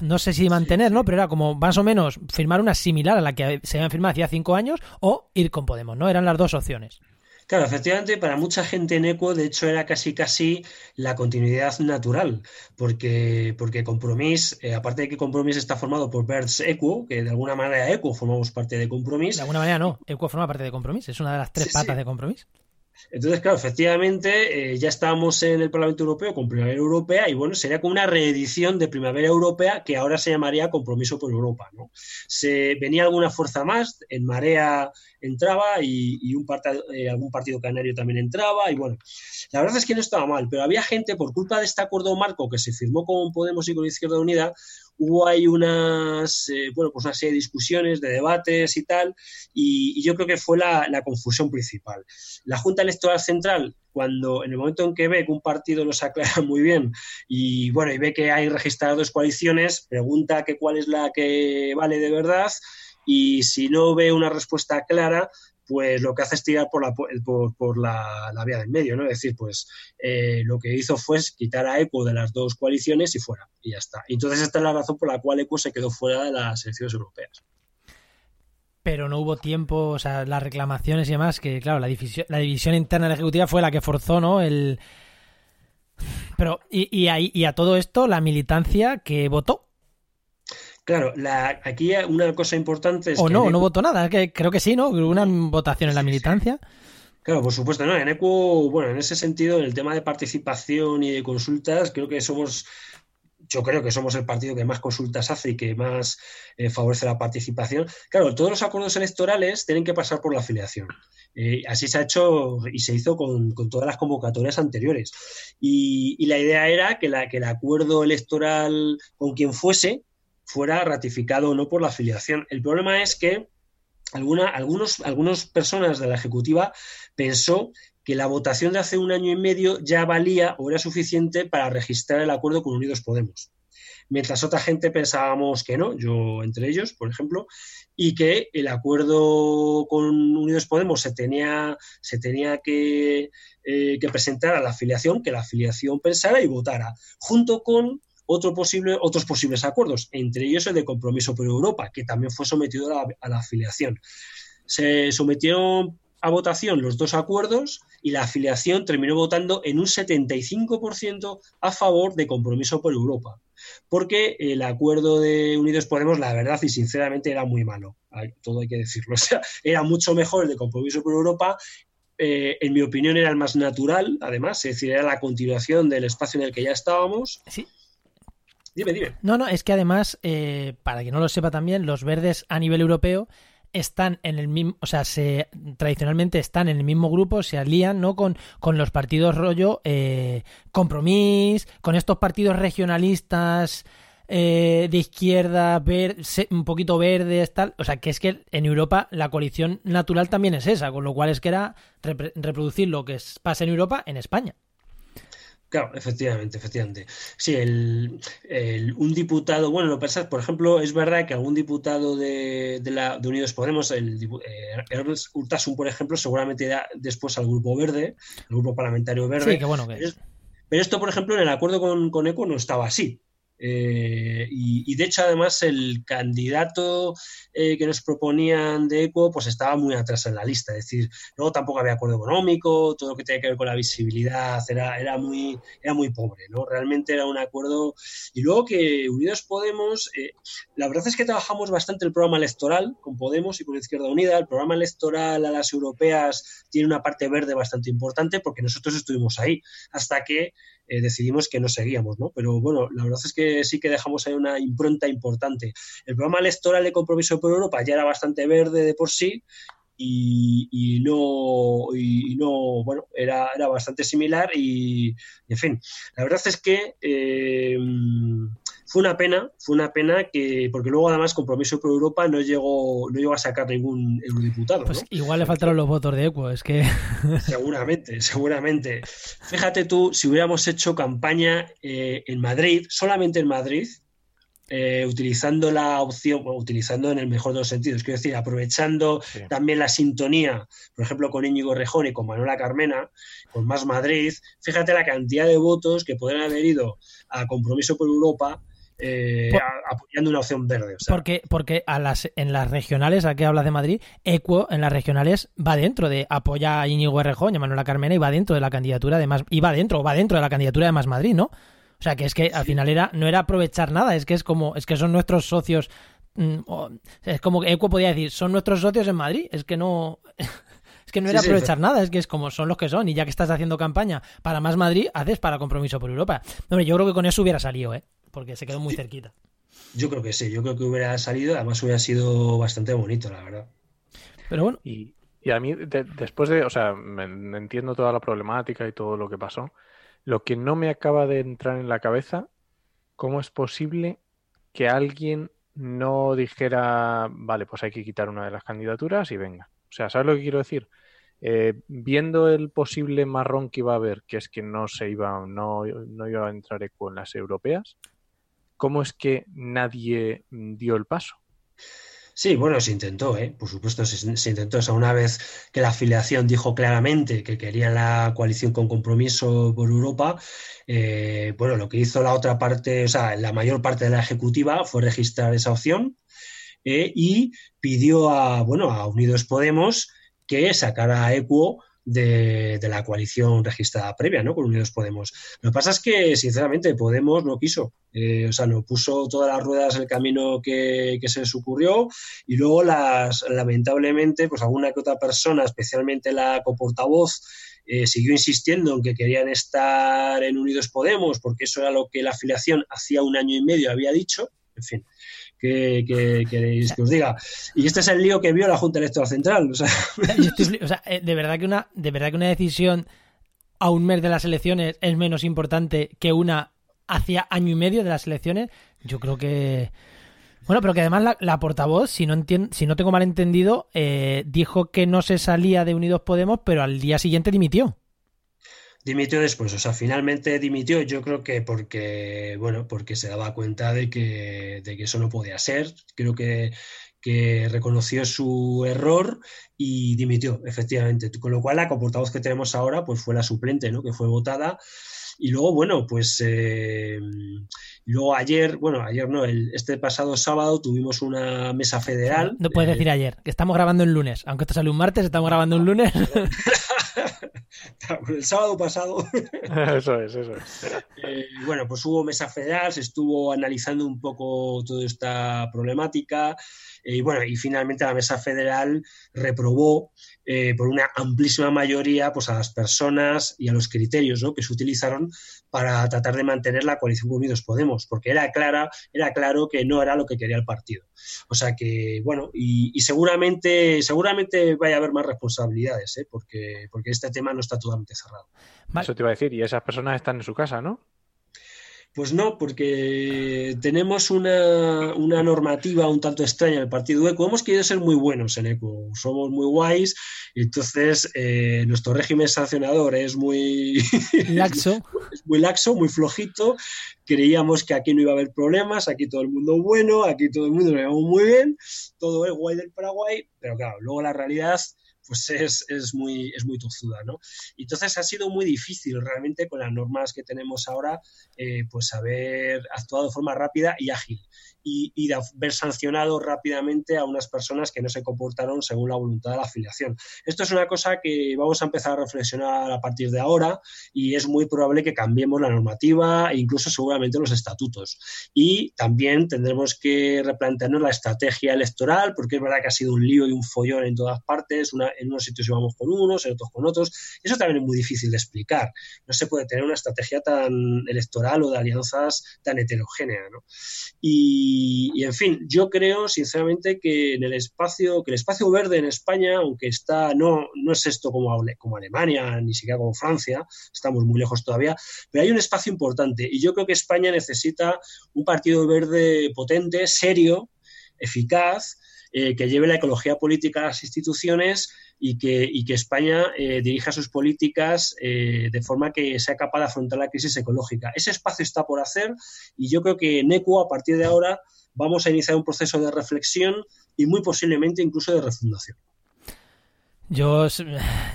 no sé si mantener, ¿no? Pero era como más o menos firmar una similar a la que se habían firmado hacía cinco años o ir con Podemos, ¿no? Eran las dos opciones. Claro, efectivamente, para mucha gente en ECO, de hecho, era casi casi la continuidad natural, porque, porque Compromís, eh, aparte de que Compromís está formado por Bert's ECO, que de alguna manera ECO formamos parte de Compromís. De alguna manera no, ECO forma parte de Compromís, es una de las tres patas de Compromís. Entonces, claro, efectivamente, eh, ya estábamos en el Parlamento Europeo con Primavera Europea y bueno, sería como una reedición de Primavera Europea que ahora se llamaría Compromiso por Europa. ¿no? Se, venía alguna fuerza más, en Marea entraba y, un eh, algún partido canario también entraba y bueno, la verdad es que no estaba mal, pero había gente por culpa de este acuerdo marco que se firmó con Podemos y con Izquierda Unida, hubo ahí unas, eh, bueno, pues una serie de discusiones, de debates y tal, y, yo creo que fue la, confusión principal. La Junta Electoral Central, cuando en el momento en que ve que un partido no se aclara muy bien y bueno, y ve que hay registradas coaliciones, pregunta que cuál es la que vale de verdad y si no ve una respuesta clara, pues lo que hace es tirar por la, por, la, vía del medio, ¿no? Es decir, pues eh, lo que hizo fue quitar a ECO de las dos coaliciones y fuera, y ya está. Entonces esta es la razón por la cual ECO se quedó fuera de las elecciones europeas. Pero no hubo tiempo, o sea, las reclamaciones y demás, que claro, la división, la división interna de la Ejecutiva fue la que forzó, ¿no? El... Pero, y, y a todo esto, la militancia que votó Claro, la, aquí una cosa importante es o no, no votó nada, que creo que sí, ¿no? Hubo una votación en la militancia. Claro, por supuesto, ¿no? En ECU, bueno, en ese sentido, en el tema de participación y de consultas, creo que somos, yo creo que somos el partido que más consultas hace y que más eh, favorece la participación. Claro, todos los acuerdos electorales tienen que pasar por la afiliación. Eh, así se ha hecho y se hizo con, todas las convocatorias anteriores. Y, y, la idea era que, la, que el acuerdo electoral con quien fuese fuera ratificado o no por la afiliación. El problema es que algunos, algunas personas de la Ejecutiva pensó que la votación de hace un año y medio ya valía o era suficiente para registrar el acuerdo con Unidos Podemos. Mientras otra gente pensábamos que no, yo entre ellos, por ejemplo, y que el acuerdo con Unidos Podemos se tenía, se tenía que, eh, que presentar a la afiliación, que la afiliación pensara y votara, junto con otro posible, otros posibles acuerdos, entre ellos el de compromiso por Europa, que también fue sometido a la, afiliación. Se sometieron a votación los dos acuerdos y la afiliación terminó votando en un 75% a favor de compromiso por Europa. Porque el acuerdo de Unidos Podemos, la verdad y sinceramente, era muy malo. Todo hay que decirlo. O sea, era mucho mejor el de compromiso por Europa eh, en mi opinión, era el más natural, además, es decir, era la continuación del espacio en el que ya estábamos. Sí Dime, dime. No, no, es que además, eh, para que no lo sepa también, los verdes a nivel europeo están en el mismo, o sea, se tradicionalmente están en el mismo grupo, se alían, ¿no? Con, con los partidos rollo eh, Compromís, con estos partidos regionalistas eh, de izquierda, ver, un poquito verdes, tal. O sea, que es que en Europa la coalición natural también es esa, con lo cual es que era reproducir lo que pasa en Europa en España. Claro, efectivamente, efectivamente. Sí, el, un diputado, bueno, lo pensás, por ejemplo, es verdad que algún diputado de, de, la, de Unidos Podemos, el eh, Ernst Urtasun, por ejemplo, seguramente irá después al Grupo Verde, el Grupo Parlamentario Verde. Sí, qué bueno que es. Pero esto, por ejemplo, en el acuerdo con, con ECO no estaba así. Eh, y, de hecho, además, el candidato eh, que nos proponían de ECO pues estaba muy atrás en la lista. Es decir, luego tampoco había acuerdo económico, todo lo que tenía que ver con la visibilidad era, era, muy, era muy pobre, ¿no? Realmente era un acuerdo. Y luego que Unidos Podemos, eh, la verdad es que trabajamos bastante el programa electoral con Podemos y con Izquierda Unida. El programa electoral a las europeas tiene una parte verde bastante importante porque nosotros estuvimos ahí hasta que eh, decidimos que no seguíamos, ¿no? Pero bueno, la verdad es que sí que dejamos ahí una impronta importante. El programa electoral de Compromiso por Europa ya era bastante verde de por sí y, no, y no, bueno, era, bastante similar y, en fin, la verdad es que eh, fue una pena, fue una pena que, porque luego además Compromiso por Europa no llegó, no llegó a sacar ningún eurodiputado. Pues igual le faltaron los votos de Equo, es que. Seguramente, seguramente. Fíjate tú, si hubiéramos hecho campaña eh, en Madrid, solamente en Madrid, eh, utilizando la opción, utilizando en el mejor de los sentidos, quiero decir, aprovechando también la sintonía, por ejemplo, con Íñigo Rejón y con Manuela Carmena, con Más Madrid, fíjate la cantidad de votos que podrían haber ido a Compromiso por Europa eh, apoyando una opción verde. Porque, porque a las, en las regionales, a qué hablas de Madrid, Equo en las regionales va dentro de apoya a Íñigo Errejón y a Manuela Carmena y va dentro de la candidatura de más, y va dentro, va dentro de la candidatura de Más Madrid, ¿no? O sea que es que al final era, no era aprovechar nada, es que es como, es que son nuestros socios. Mm, es como que Equo podía decir, son nuestros socios en Madrid, es que no. Es que no era aprovechar nada, es que es como son los que son. Y ya que estás haciendo campaña para más Madrid, haces para compromiso por Europa. Hombre, yo creo que con eso hubiera salido, ¿eh? Porque se quedó muy cerquita. Yo creo que sí, yo creo que hubiera salido, además hubiera sido bastante bonito, la verdad. Pero bueno. Y, a mí, después de, o sea, me, entiendo toda la problemática y todo lo que pasó, lo que no me acaba de entrar en la cabeza, ¿cómo es posible que alguien no dijera, vale, pues hay que quitar una de las candidaturas y venga? O sea, ¿sabes lo que quiero decir? Eh, viendo el posible marrón que iba a haber, que es que no se iba, no, no iba a entrar ECO en las europeas, ¿cómo es que nadie dio el paso? Sí, bueno, se intentó, ¿eh? por supuesto, se, intentó. O sea, una vez que la afiliación dijo claramente que quería la coalición con compromiso por Europa, eh, bueno, lo que hizo la otra parte, o sea, la mayor parte de la ejecutiva fue registrar esa opción eh, y pidió a, bueno, a Unidos Podemos que sacara a Equo de, la coalición registrada previa, ¿no? Con Unidos Podemos. Lo que pasa es que, sinceramente, Podemos no quiso. Eh, o sea, no puso todas las ruedas en el camino que, se les ocurrió y luego las, lamentablemente, pues alguna que otra persona, especialmente la coportavoz, eh, siguió insistiendo en que querían estar en Unidos Podemos porque eso era lo que la afiliación hacía un año y medio había dicho. En fin, que, que, os diga. Y este es el lío que vio la Junta Electoral Central. O sea, eh, de verdad que una, de verdad que una decisión a un mes de las elecciones es menos importante que una hacia año y medio de las elecciones. Yo creo que bueno, pero que además la, portavoz, si no si no tengo mal entendido, eh, dijo que no se salía de Unidos Podemos, pero al día siguiente dimitió dimitió después, o sea, finalmente dimitió, yo creo que porque, bueno, porque se daba cuenta de que, de que eso no podía ser, creo que, que reconoció su error y dimitió, efectivamente. Con lo cual, la comportavoz que tenemos ahora, pues fue la suplente, ¿no? Que fue votada. Y luego, bueno, pues eh, luego ayer, bueno, ayer no, el, este pasado sábado tuvimos una mesa federal. No puedes decir ayer, que estamos grabando el lunes. Aunque esto sale un martes, estamos grabando un lunes. El sábado pasado. Eso es, eso es. Eh, bueno, pues hubo mesa federal, se estuvo analizando un poco toda esta problemática. Eh, y bueno, y finalmente la mesa federal reprobó eh, por una amplísima mayoría pues, a las personas y a los criterios ¿no? que se utilizaron para tratar de mantener la coalición Unidos Podemos, porque era, clara, era claro que no era lo que quería el partido. O sea que, bueno, y, seguramente, seguramente vaya a haber más responsabilidades, ¿eh? porque, porque este tema no está totalmente cerrado. Eso te iba a decir, y esas personas están en su casa, ¿no? Pues no, porque tenemos una, normativa un tanto extraña en el partido ECO. Hemos querido ser muy buenos en ECO, somos muy guays, y entonces eh, nuestro régimen sancionador es muy laxo. es muy laxo, muy flojito. Creíamos que aquí no iba a haber problemas, aquí todo el mundo bueno, aquí todo el mundo lo llevamos muy bien, todo es guay del Paraguay, pero claro, luego la realidad pues es, muy, es muy tozuda, ¿no? Entonces ha sido muy difícil realmente con las normas que tenemos ahora, eh, pues haber actuado de forma rápida y ágil y, de haber sancionado rápidamente a unas personas que no se comportaron según la voluntad de la afiliación. Esto es una cosa que vamos a empezar a reflexionar a partir de ahora y es muy probable que cambiemos la normativa e incluso seguramente los estatutos. Y también tendremos que replantearnos la estrategia electoral porque es verdad que ha sido un lío y un follón en todas partes, una, en unos sitios íbamos con unos, en otros con otros. Eso también es muy difícil de explicar. No se puede tener una estrategia tan electoral o de alianzas tan heterogénea. ¿no? Y, en fin, yo creo sinceramente que en el espacio, que el espacio verde en España, aunque está, no, no es esto como, como Alemania, ni siquiera como Francia, estamos muy lejos todavía, pero hay un espacio importante y yo creo que España necesita un partido verde potente, serio, eficaz, eh, que lleve la ecología política a las instituciones y que, España eh, dirija sus políticas eh, de forma que sea capaz de afrontar la crisis ecológica. Ese espacio está por hacer y yo creo que en ECO, a partir de ahora, vamos a iniciar un proceso de reflexión y muy posiblemente incluso de refundación. Yo,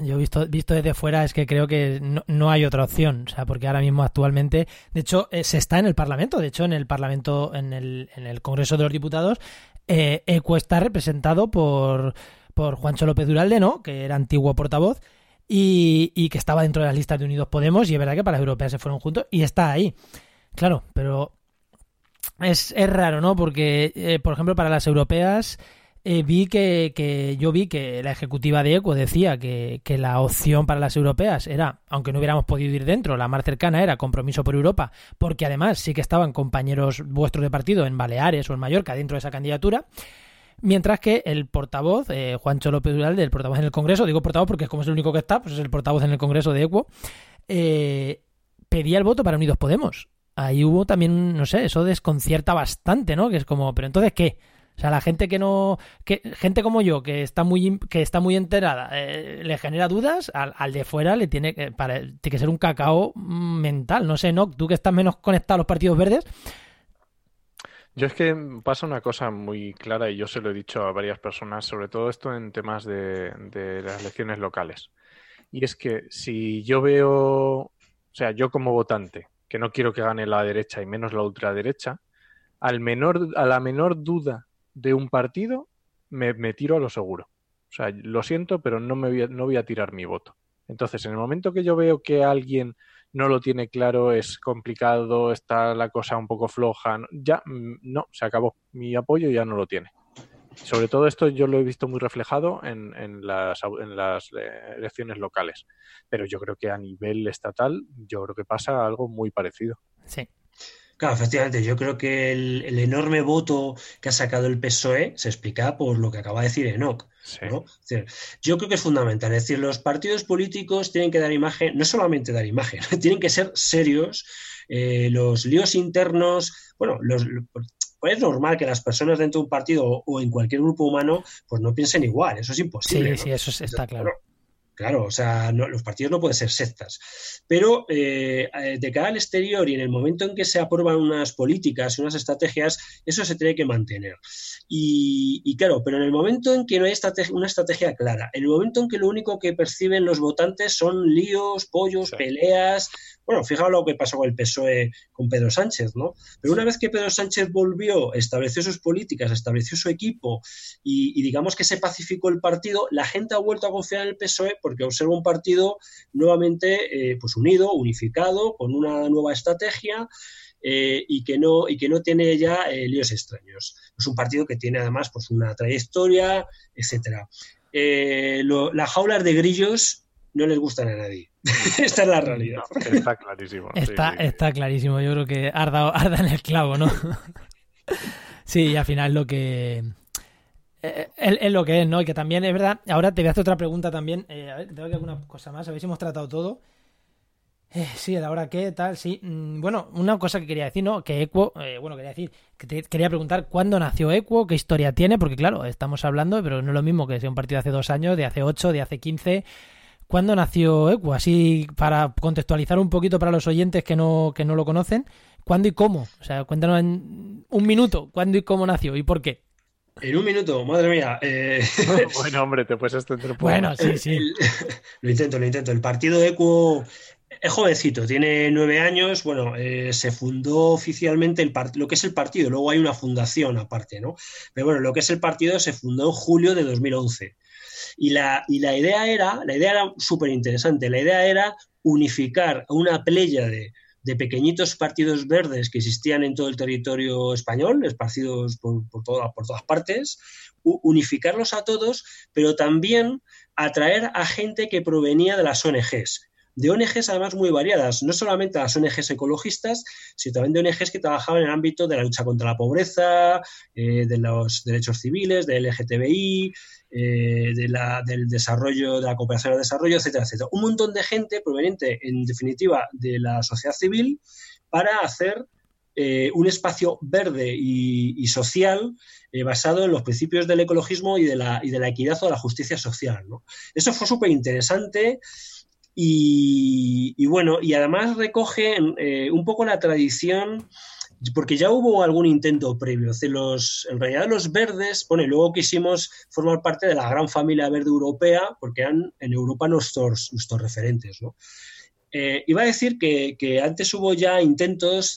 yo visto, visto desde fuera es que creo que no, hay otra opción, o sea, porque ahora mismo actualmente, de hecho, se está en el Parlamento, de hecho, en el Parlamento, en el, en el Congreso de los Diputados, eh, ECO está representado por, por Juancho López Duralde, ¿no? Que era antiguo portavoz y, que estaba dentro de las listas de Unidos Podemos y es verdad que para las europeas se fueron juntos y está ahí. Claro, pero es, es raro, ¿no? Porque, eh, por ejemplo, para las europeas eh, vi que, que, yo vi que la ejecutiva de ECO decía que, que, la opción para las europeas era, aunque no hubiéramos podido ir dentro, la más cercana era compromiso por Europa, porque además sí que estaban compañeros vuestros de partido en Baleares o en Mallorca dentro de esa candidatura. Mientras que el portavoz, eh, Juancho López Duralde, el portavoz en el Congreso, digo portavoz porque es como es el único que está, pues es el portavoz en el Congreso de ECO, eh, pedía el voto para Unidos Podemos. Ahí hubo también, no sé, eso desconcierta bastante, ¿no? Que es como, pero entonces, ¿qué? O sea, la gente que no, que gente como yo que está muy que está muy enterada, eh, le genera dudas, al, de fuera le tiene que, tiene que ser un cacao mental. No sé, no, tú que estás menos conectado a los partidos verdes. Yo es que pasa una cosa muy clara y yo se lo he dicho a varias personas, sobre todo esto en temas de, de las elecciones locales. Y es que si yo veo, o sea, yo como votante, que no quiero que gane la derecha y menos la ultraderecha, al menor, a la menor duda de un partido, me, tiro a lo seguro. O sea, lo siento, pero no, me voy no voy a tirar mi voto. Entonces, en el momento que yo veo que alguien no lo tiene claro, es complicado, está la cosa un poco floja, ya mm, no, se acabó. Mi apoyo ya no lo tiene. Sobre todo esto yo lo he visto muy reflejado en, en, las, en las eh, elecciones locales. Pero yo creo que a nivel estatal, yo creo que pasa algo muy parecido. Sí. Claro, efectivamente, yo creo que el, enorme voto que ha sacado el PSOE se explica por lo que acaba de decir Enoch. yo creo que es fundamental. Es decir, los partidos políticos tienen que dar imagen, no solamente dar imagen, tienen que ser serios. Eh, los líos internos, bueno, los, pues es normal que las personas dentro de un partido o en cualquier grupo humano pues no piensen igual, eso es imposible. Sí, sí, eso está claro. Claro, o sea, los partidos no pueden ser sectas. Pero eh, eh, de cara al exterior y en el momento en que se aprueban unas políticas, unas estrategias, eso se tiene que mantener. Y, claro, pero en el momento en que no hay una estrategia clara, en el momento en que lo único que perciben los votantes son líos, pollos, peleas, bueno, fijaos lo que pasó con el PSOE con Pedro Sánchez, ¿no? Pero una vez que Pedro Sánchez volvió, estableció sus políticas, estableció su equipo y, y digamos que se pacificó el partido, la gente ha vuelto a confiar en el PSOE porque observo un partido nuevamente eh, pues unido, unificado, con una nueva estrategia eh, y, que no, y que no tiene ya eh, líos extraños. Es un partido que tiene además pues, una trayectoria, etcétera. las jaulas de grillos no les gustan a nadie. Esta es la realidad. está clarísimo. Está, está clarísimo. Yo creo que arda, arda en el clavo, ¿no? sí, y al final lo que eh, es, lo que es, ¿no? Y que también es verdad. Ahora te voy a hacer otra pregunta también. Eh, a ver, tengo que alguna cosa más. A si hemos tratado todo. Eh, sí, a la hora que, tal, sí. Mm, bueno, una cosa que quería decir, ¿no? Que Equo, eh, bueno, quería decir, que te quería preguntar cuándo nació Equo, qué historia tiene, porque claro, estamos hablando, pero no es lo mismo que sea un partido de hace dos años, de hace ocho, de hace quince. ¿Cuándo nació Equo? Así, para contextualizar un poquito para los oyentes que no, que no lo conocen, ¿cuándo y cómo? O sea, cuéntanos en un minuto, ¿cuándo y cómo nació y por qué? En un minuto, madre mía. Eh, bueno, hombre, te puedes extender un poco. Bueno, sí, sí. lo intento, lo intento. El partido Equo es jovencito, tiene nueve años. Bueno, eh, se fundó oficialmente el lo que es el partido. Luego hay una fundación aparte, ¿no? Pero bueno, lo que es el partido se fundó en julio de 2011. Y la, y la idea era, la idea era súper interesante. La idea era unificar a una playa de de pequeñitos partidos verdes que existían en todo el territorio español, esparcidos por, por, por todas partes, unificarlos a todos, pero también atraer a gente que provenía de las ONGs, de ONGs además muy variadas, no solamente las ONGs ecologistas, sino también de ONGs que trabajaban en el ámbito de la lucha contra la pobreza, eh, de los derechos civiles, del LGTBI, eh, del desarrollo, de la cooperación al desarrollo, etcétera, etcétera. Un montón de gente proveniente, en definitiva, de la sociedad civil para hacer eh, un espacio verde y, social basado en los principios del ecologismo y de la, y de la equidad o de la justicia social. Eso fue súper interesante. Y, bueno, y además recoge eh, un poco la tradición, porque ya hubo algún intento previo. Los, en realidad los verdes, bueno, luego quisimos formar parte de la gran familia verde europea, porque eran en Europa nuestros, nuestros referentes, ¿no? Eh, iba a decir que, antes hubo ya intentos,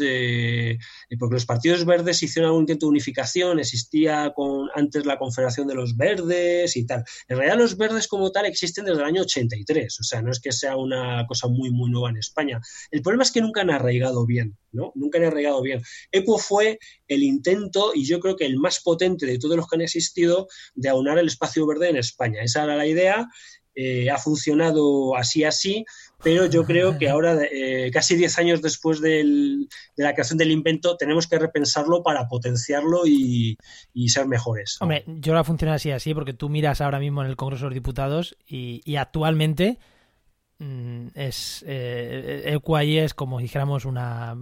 porque los partidos verdes hicieron algún intento de unificación, existía con, antes la Confederación de los Verdes y tal. En realidad los verdes como tal existen desde el año 83, o sea, no es que sea una cosa muy, muy nueva en España. El problema es que nunca han arraigado bien, ¿no? Nunca han arraigado bien. ECO fue el intento, y yo creo que el más potente de todos los que han existido, de aunar el espacio verde en España. Esa era la idea eh, ha funcionado así así, pero yo creo que ahora, eh, casi 10 años después de la creación del invento, tenemos que repensarlo para potenciarlo y, ser mejores. Hombre, yo ahora funciona así así, porque tú miras ahora mismo en el Congreso de los Diputados y, actualmente mm, es eh, el es como dijéramos una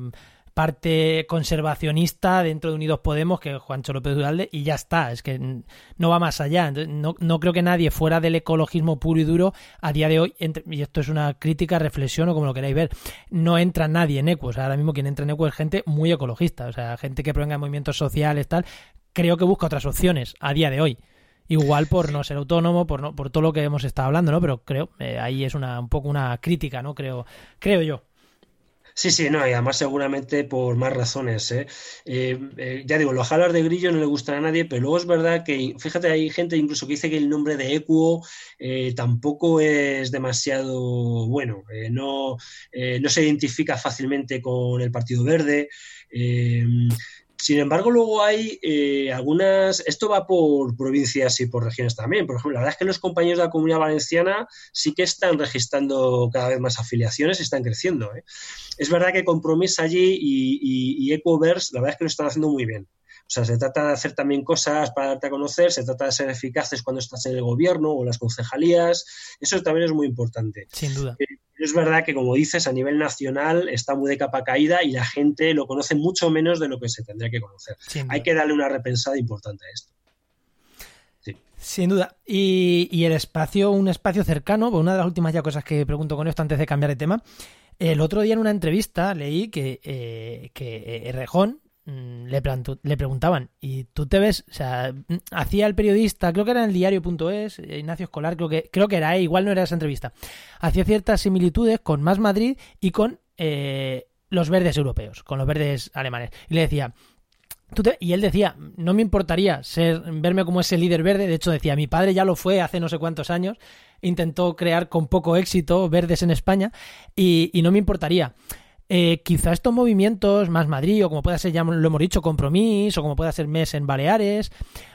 parte conservacionista dentro de Unidos Podemos, que es Juancho López Duralde, y ya está, es que no va más allá. No, no creo que nadie fuera del ecologismo puro y duro a día de hoy, y esto es una crítica, reflexión o como lo queráis ver, no entra nadie en ECO. O sea, ahora mismo quien entra en ECO es gente muy ecologista, o sea, gente que provenga de movimientos sociales, tal, creo que busca otras opciones a día de hoy. Igual por no ser autónomo, por no, por todo lo que hemos estado hablando, ¿no? Pero creo, eh, ahí es una, un poco una crítica, ¿no? Creo, creo yo. Sí, sí, no, y además seguramente por más razones. ¿eh? Eh, eh, ya digo, los jalas de grillo no le gustan a nadie, pero luego es verdad que, fíjate, hay gente incluso que dice que el nombre de Equo tampoco es demasiado bueno, no, no se identifica fácilmente con el Partido Verde. Sin embargo, luego hay eh, algunas, esto va por provincias y por regiones también. Por ejemplo, la verdad es que los compañeros de la comunidad valenciana sí que están registrando cada vez más afiliaciones y están creciendo. ¿eh? Es verdad que Compromís allí y, y, Ecoverse, la verdad es que lo están haciendo muy bien. O sea, se trata de hacer también cosas para darte a conocer, se trata de ser eficaces cuando estás en el gobierno o las concejalías. Eso también es muy importante. Sin duda. Eh, es verdad que, como dices, a nivel nacional está muy de capa caída y la gente lo conoce mucho menos de lo que se tendría que conocer. Hay que darle una repensada importante a esto. Sin duda. Y, el espacio, un espacio cercano, pues una de las últimas ya cosas que pregunto con esto antes de cambiar de tema. El otro día en una entrevista leí que, eh, que Rejón, Mm, le, le preguntaban, ¿y tú te ves? O sea, mm, hacía el periodista, creo que era en el diario.es, Ignacio Escolar, creo que, creo que era, eh, igual no era esa entrevista, hacía ciertas similitudes con Más Madrid y con eh, los verdes europeos, con los verdes alemanes. Y le decía, y él decía, no me importaría ser verme como ese líder verde. De hecho, decía, mi padre ya lo fue hace no sé cuántos años. Intentó crear con poco éxito verdes en España y, no me importaría. Eh, quizá estos movimientos, más Madrid, o como pueda ser, ya lo hemos dicho, Compromís, o como pueda ser MES en Baleares,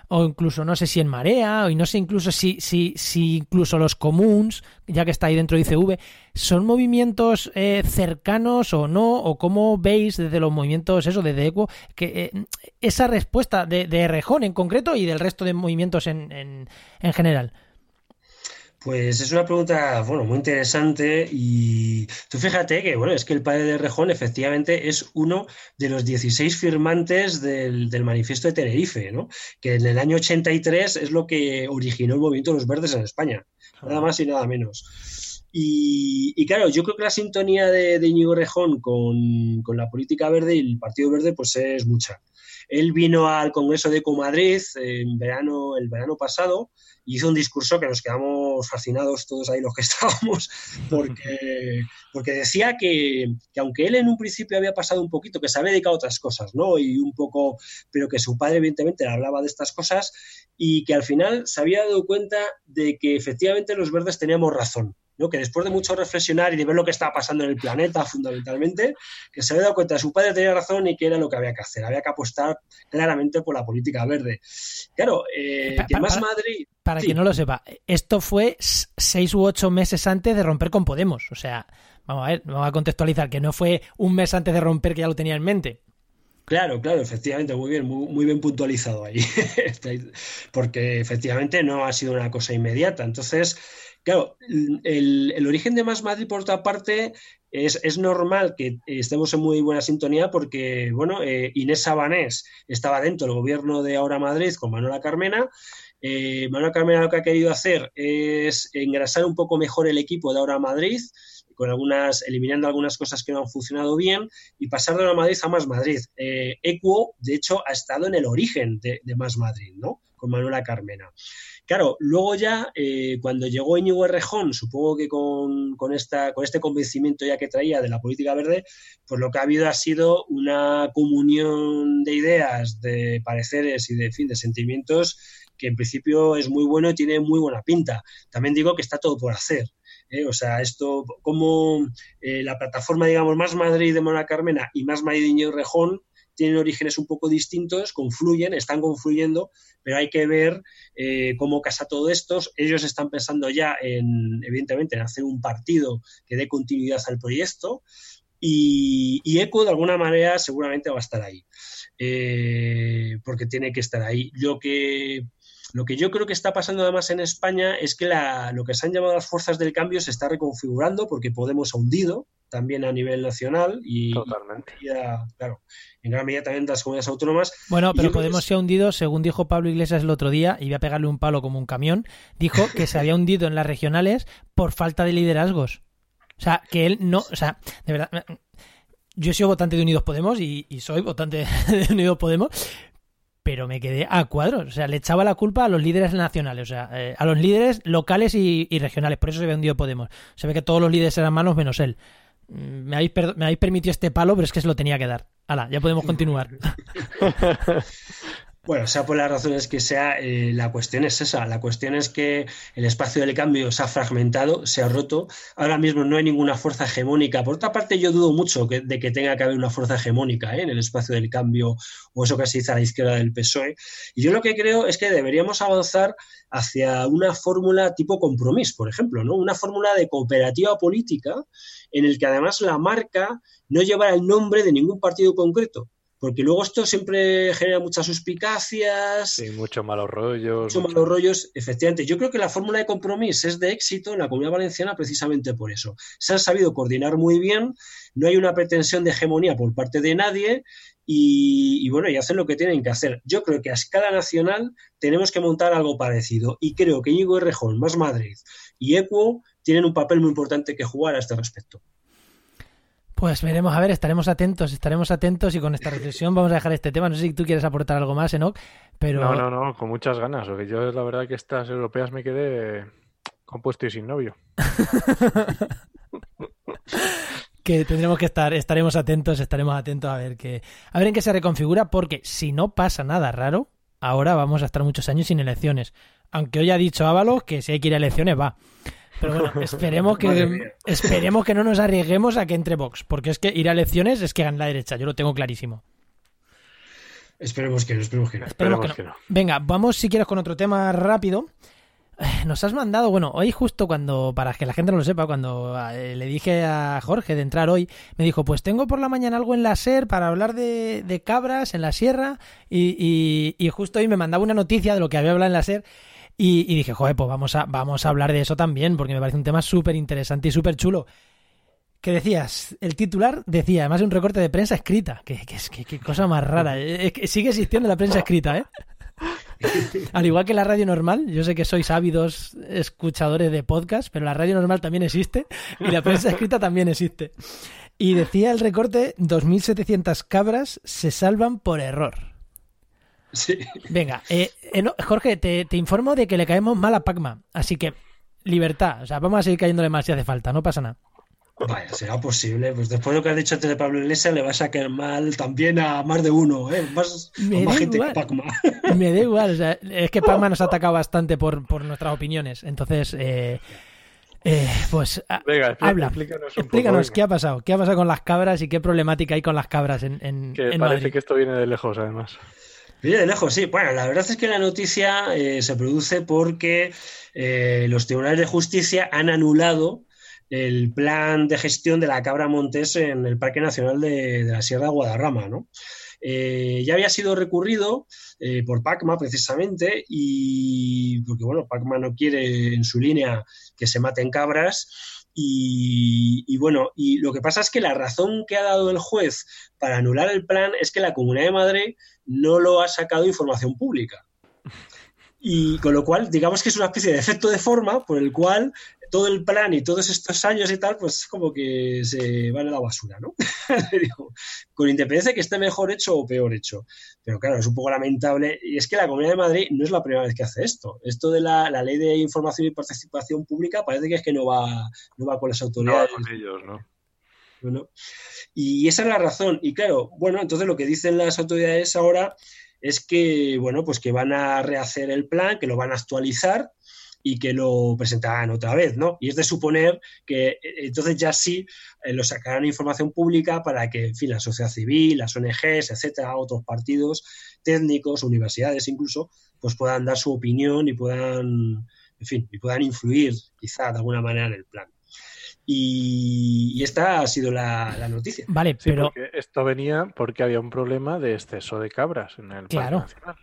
o incluso no sé si en Marea, o no sé incluso si, si, si incluso los comuns, ya que está ahí dentro de ICV, son movimientos eh, cercanos o no, o cómo veis desde los movimientos, eso, desde ECO, que eh, esa respuesta de, de Rejón en concreto y del resto de movimientos en, en, en general. Pues es una pregunta, bueno, muy interesante y tú fíjate que, bueno, es que el padre de Rejón efectivamente es uno de los 16 firmantes del, manifiesto de Tenerife, ¿no? Que en el año 83 es lo que originó el movimiento de los verdes en España, nada más y nada menos. Y, claro, yo creo que la sintonía de, de Íñigo Rejón con, con, la política verde y el Partido Verde pues es mucha. Él vino al Congreso de Comadrid en verano, el verano pasado hizo un discurso que nos quedamos fascinados todos ahí los que estábamos, porque, porque decía que, aunque él en un principio había pasado un poquito, que se había dedicado a otras cosas, ¿no? Y un poco, pero que su padre evidentemente le hablaba de estas cosas y que al final se había dado cuenta de que efectivamente los verdes teníamos razón. ¿No? que después de mucho reflexionar y de ver lo que estaba pasando en el planeta fundamentalmente, que se había dado cuenta de que su padre tenía razón y que era lo que había que hacer. Había que apostar claramente por la política verde. Claro, eh, que más Madrid... Para quien no lo sepa, esto fue seis u ocho meses antes de romper con Podemos. O sea, vamos a ver, vamos a contextualizar, que no fue un mes antes de romper que ya lo tenía en mente. Claro, claro, efectivamente, muy bien, muy, bien puntualizado ahí. Porque efectivamente no ha sido una cosa inmediata. Entonces, claro, el, origen de Más Madrid, por otra parte, es, normal que estemos en muy buena sintonía porque, bueno, eh, Inés Sabanés estaba dentro del gobierno de Ahora Madrid con Manuela Carmena eh, Manuel Carmena lo que ha querido hacer es engrasar un poco mejor el equipo de ahora Madrid, con algunas, eliminando algunas cosas que no han funcionado bien, y pasar de ahora Madrid a Más Madrid. Eh, Equo, de hecho, ha estado en el origen de, Más Madrid, ¿no? Con Manuela Carmena. Claro, luego ya, eh, cuando llegó Íñigo Errejón, supongo que con, esta, con este convencimiento ya que traía de la política verde, pues lo que ha habido ha sido una comunión de ideas, de pareceres y de, fin, de sentimientos que en principio es muy bueno y tiene muy buena pinta. También digo que está todo por hacer. ¿eh? O sea, esto, como eh, la plataforma, digamos, más Madrid de Mona Carmena y más Madrid y Rejón tienen orígenes un poco distintos, confluyen, están confluyendo, pero hay que ver eh, cómo casa todo esto. Ellos están pensando ya en, evidentemente, en hacer un partido que dé continuidad al proyecto y, ECO, de alguna manera, seguramente va a estar ahí, porque tiene que estar ahí. Lo que lo que yo creo que está pasando además en España es que lo que se han llamado las fuerzas del cambio se está reconfigurando porque Podemos ha hundido también a nivel nacional y, Totalmente. claro, en gran medida también las comunidades autónomas. Bueno, pero Podemos se ha hundido, según dijo Pablo Iglesias el otro día, y voy a pegarle un palo como un camión, dijo que se había hundido en las regionales por falta de liderazgos. O sea, que él no, o sea, de verdad, yo he sido votante de Unidos Podemos y, y soy votante de Unidos Podemos, pero me quedé a cuadros. O sea, le echaba la culpa a los líderes nacionales, o sea, eh, a los líderes locales y, regionales. Por eso se ve hundido Podemos. Se ve que todos los líderes eran malos menos él. Mm, me habéis, me habéis permitido este palo, pero es que se lo tenía que dar. Hala, ya podemos continuar. Bueno, sea por las razones que sea, eh, la cuestión es esa. La cuestión es que el espacio del cambio se ha fragmentado, se ha roto. Ahora mismo no hay ninguna fuerza hegemónica. Por otra parte, yo dudo mucho de que tenga que haber una fuerza hegemónica ¿eh? en el espacio del cambio o eso que se dice a la izquierda del PSOE. Y yo lo que creo es que deberíamos avanzar hacia una fórmula tipo compromiso, por ejemplo, ¿no? Una fórmula de cooperativa política en el que además la marca no llevara el nombre de ningún partido concreto porque luego esto siempre genera muchas suspicacias. Sí, muchos malos rollos. Muchos malos rollos, efectivamente. Yo creo que la fórmula de compromiso es de éxito en la comunidad valenciana precisamente por eso. Se han sabido coordinar muy bien, no hay una pretensión de hegemonía por parte de nadie y, bueno, y hacen lo que tienen que hacer. Yo creo que a escala nacional tenemos que montar algo parecido y creo que Íñigo Errejón, Más Madrid y Equo tienen un papel muy importante que jugar a este respecto. Pues veremos, a ver, estaremos atentos, estaremos atentos y con esta reflexión vamos a dejar este tema. No sé si tú quieres aportar algo más, Enoch, pero... No, no, no, con muchas ganas. Porque yo la verdad que estas europeas me quedé compuesto y sin novio. que tendremos que estar, estaremos atentos, estaremos atentos a ver que, a ver en qué se reconfigura, porque si no pasa nada raro, ahora vamos a estar muchos años sin elecciones. Aunque hoy ha dicho Ábalos que si hay que ir a elecciones va. Pero bueno, esperemos que esperemos que no nos arriesguemos a que entre Vox, porque es que ir a elecciones es que gana la derecha, yo lo tengo clarísimo. Esperemos que no, esperemos que no. Esperemos que no. Venga, vamos si quieres con otro tema rápido. Eh, nos has mandado, bueno, hoy justo cuando, para que la gente no lo sepa, cuando eh, le dije a Jorge de entrar hoy, me dijo, pues tengo por la mañana algo en la SER para hablar de, cabras en la sierra y, y, justo hoy me mandaba una noticia de lo que había hablado en la SER y, dije, joder, pues vamos a, vamos a hablar de eso también porque me parece un tema súper interesante y súper chulo. ¿Qué decías? El titular decía, además de un recorte de prensa escrita. Qué, qué, cosa más rara. sigue existiendo la prensa escrita, ¿eh? Al igual que la radio normal, yo sé que sois ávidos escuchadores de podcast, pero la radio normal también existe y la prensa escrita también existe. Y decía el recorte, 2.700 cabras se salvan por error. Sí. Venga, eh, eh, Jorge, te, te, informo de que le caemos mal a Pacma, así que libertad, o sea, vamos a seguir cayéndole más si hace falta, no pasa nada. Vaya, será posible. Pues después de lo que has dicho antes de Pablo Iglesias, le vas a caer mal también a más de uno, ¿eh? Más, más gente que Pacma. Me da igual, o sea, es que Pacma nos ha atacado bastante por, por nuestras opiniones. Entonces, eh, eh, pues Venga, habla. Explícanos, explícanos qué ha pasado. ¿Qué ha pasado con las cabras y qué problemática hay con las cabras en, en, que parece que esto viene de lejos, además. De lejos, sí. Bueno, la verdad es que la noticia eh, se produce porque los tribunales de justicia han anulado el plan de gestión de la cabra montés en el Parque Nacional de, la Sierra de Guadarrama, ¿no? Eh, ya había sido recurrido eh, por Pacma precisamente y porque bueno, Pacma no quiere en su línea que se maten cabras y, y, bueno, y lo que pasa es que la razón que ha dado el juez para anular el plan es que la Comunidad de Madrid no lo ha sacado información pública. Y con lo cual, digamos que es una especie de efecto de forma por el cual todo el plan y todos estos años y tal, pues como que se van a la basura, ¿no? con independencia de que esté mejor hecho o peor hecho. Pero claro, es un poco lamentable. Y es que la Comunidad de Madrid no es la primera vez que hace esto. Esto de la, ley de información y participación pública parece que es que no va, no va con las autoridades. No va con ellos, ¿no? Bueno, y esa es la razón. Y claro, bueno, entonces lo que dicen las autoridades ahora es que, bueno, pues que van a rehacer el plan, que lo van a actualizar y que lo presentarán otra vez, ¿no? Y es de suponer que eh, entonces ya sí eh, lo sacarán información pública para que, en fin, la sociedad civil, las ONGs, etcétera, otros partidos técnicos, universidades incluso, pues puedan dar su opinión y puedan, en fin, y puedan influir quizá de alguna manera en el plan. Y, esta ha sido la, noticia. Vale, pero esto venía porque había un problema de exceso de cabras en el claro. nacional.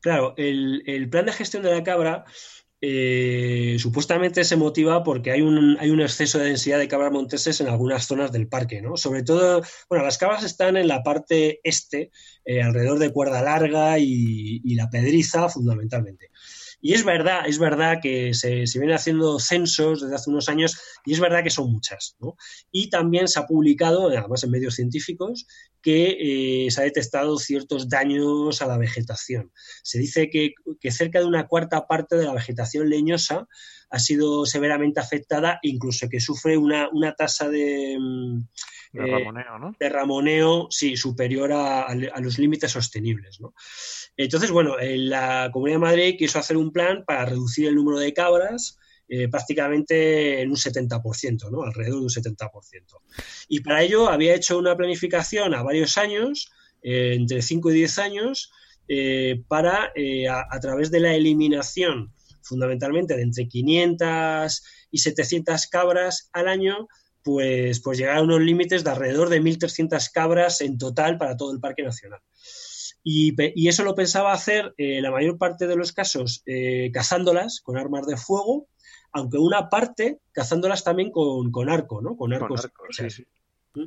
Claro, el, el, plan de gestión de la cabra eh, supuestamente se motiva porque hay un, hay un exceso de densidad de cabras monteses en algunas zonas del parque, ¿no? Sobre todo, bueno, las cabras están en la parte este, eh, alrededor de Cuerda Larga y, y, la Pedriza, fundamentalmente. Y es verdad, es verdad que se, se vienen haciendo censos desde hace unos años y es verdad que son muchas. ¿no? Y también se ha publicado, además en medios científicos, que eh, se ha detectado ciertos daños a la vegetación. Se dice que, que, cerca de una cuarta parte de la vegetación leñosa ha sido severamente afectada, incluso que sufre una, una tasa de, mm, de eh, ramoneo, ¿no? De ramoneo, sí, superior a, a los límites sostenibles. ¿no? Entonces, bueno, la Comunidad de Madrid quiso hacer un plan para reducir el número de cabras eh, prácticamente en un 70%, ¿no? alrededor de un 70%. Y para ello había hecho una planificación a varios años, eh, entre 5 y 10 años, eh, para, a, través de la eliminación fundamentalmente de entre 500 y 700 cabras al año, pues, pues llegar a unos límites de alrededor de 1.300 cabras en total para todo el Parque Nacional. Y, eso lo pensaba hacer eh, la mayor parte de los casos eh, cazándolas con armas de fuego, aunque una parte cazándolas también con, arco, ¿no? Con arcos. ¿Mm?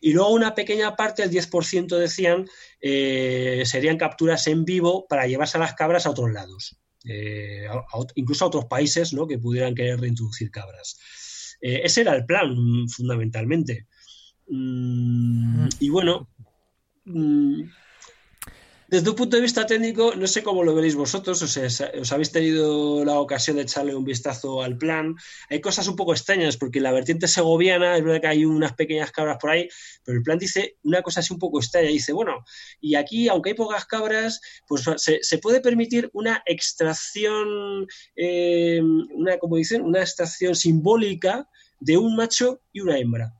Y luego una pequeña parte, el 10% decían, eh, serían capturas en vivo para llevarse a las cabras a otros lados, incluso a otros países ¿no? que pudieran querer reintroducir cabras. Ese era el plan, fundamentalmente. Mm, y bueno, mm, desde un punto de vista técnico, no sé cómo lo veréis vosotros, o sea, os habéis tenido la ocasión de echarle un vistazo al plan. Hay cosas un poco extrañas, porque en la vertiente segoviana es verdad que hay unas pequeñas cabras por ahí, pero el plan dice una cosa así un poco extraña. Dice, bueno, y aquí, aunque hay pocas cabras, pues se, puede permitir una extracción, eh, una, como dicen, una extracción simbólica de un macho y una hembra.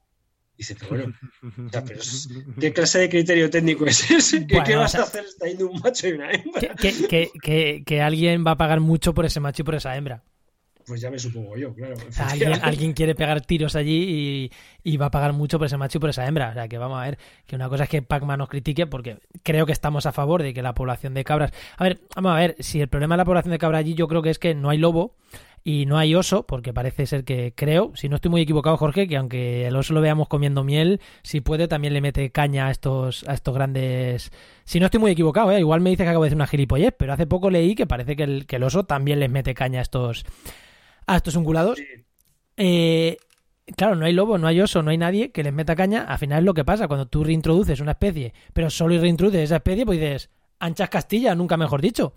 Dice, pero bueno, ¿qué clase de criterio técnico es ese? ¿Qué, vas a hacer estando un macho y una hembra? Que, alguien va a pagar mucho por ese macho y por esa hembra. Pues ya me supongo yo, claro. alguien, quiere pegar tiros allí y, va a pagar mucho por ese macho y por esa hembra. O sea, que vamos a ver, que una cosa es que Pac-Man nos critique porque creo que estamos a favor de que la población de cabras... A ver, vamos a ver, si el problema de la población de cabras allí yo creo que es que no hay lobo y no hay oso, porque parece ser que creo, si no estoy muy equivocado, Jorge, que aunque el oso lo veamos comiendo miel, si puede también le mete caña a estos, a estos grandes. Si no estoy muy equivocado, ¿eh? igual me dice que acabo de decir una gilipollez, pero hace poco leí que parece que el, que el oso también les mete caña a estos, a estos ungulados. Eh, claro, no hay lobo, no hay oso, no hay nadie que les meta caña. Al final es lo que pasa cuando tú reintroduces una especie, pero solo reintroduces esa especie, pues dices, anchas Castilla, nunca mejor dicho.